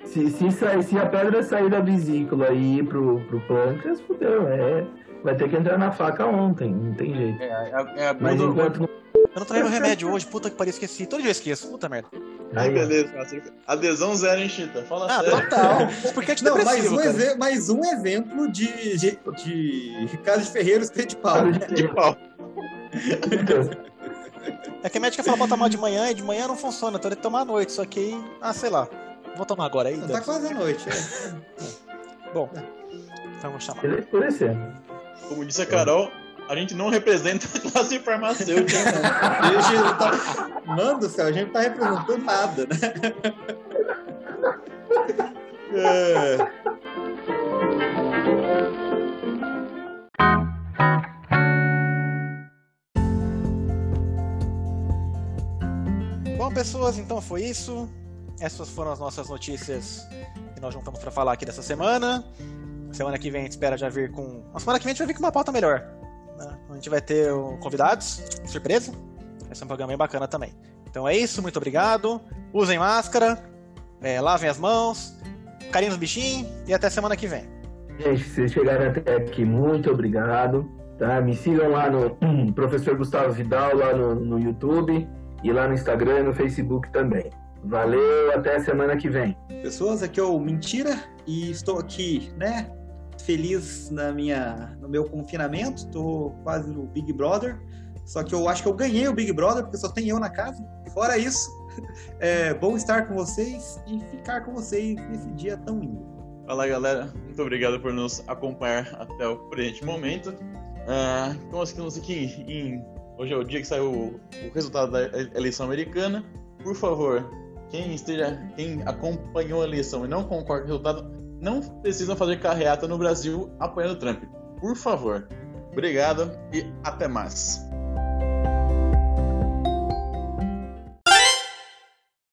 se, se, sair, se a pedra sair da vesícula e ir pro, pro pâncreas, fudeu. É, vai ter que entrar na faca ontem, não tem jeito. É, é, é Mas enquanto não. Eu não tomei meu remédio hoje, puta que pariu, esqueci. Todo dia eu esqueço, puta merda. Ai, beleza. Adesão zero, hein, Chita? Fala Ah, sério. total. Por que Não, mais um, exe- mais um exemplo de, de, de casa de ferreiros pé de pau. né? De pau. É que a médica fala bota mal de manhã e de manhã não funciona, então ele tomar à noite. Só que aí, ah, sei lá. Vou tomar agora aí. Tá dane-se. quase a noite. é. Bom, então vou chamar. É. Como disse a Carol, a gente não representa a classe farmacêutica. A gente não tá... Mano do céu, a gente não tá representando nada, né? É. Bom, pessoas, então foi isso. Essas foram as nossas notícias que nós juntamos pra falar aqui dessa semana. Semana que vem a gente espera já vir com. Na semana que vem a gente vai vir com uma pauta melhor. né? A gente vai ter convidados, surpresa. Vai ser um programa bem bacana também. Então é isso, muito obrigado. Usem máscara, é, lavem as mãos, carinho nos bichinhos e até semana que vem. Gente, vocês chegaram até aqui, muito obrigado. Tá? Me sigam lá no Professor Gustavo Vidal, lá no, no YouTube, e lá no Instagram e no Facebook também. Valeu, até a semana que vem. Pessoas, aqui é o Mentira e estou aqui, né? Feliz na minha, no meu confinamento. Estou quase no Big Brother. Só que eu acho que eu ganhei o Big Brother porque só tem eu na casa. Fora isso, é bom estar com vocês e ficar com vocês nesse dia tão lindo. Fala galera, muito obrigado por nos acompanhar até o presente momento. Ah, como estamos aqui em. Hoje é o dia que saiu o, o resultado da eleição americana. Por favor, quem esteja. Quem acompanhou a eleição e não concorda com o resultado, não precisa fazer carreata no Brasil apoiando Trump. Por favor. Obrigado e até mais.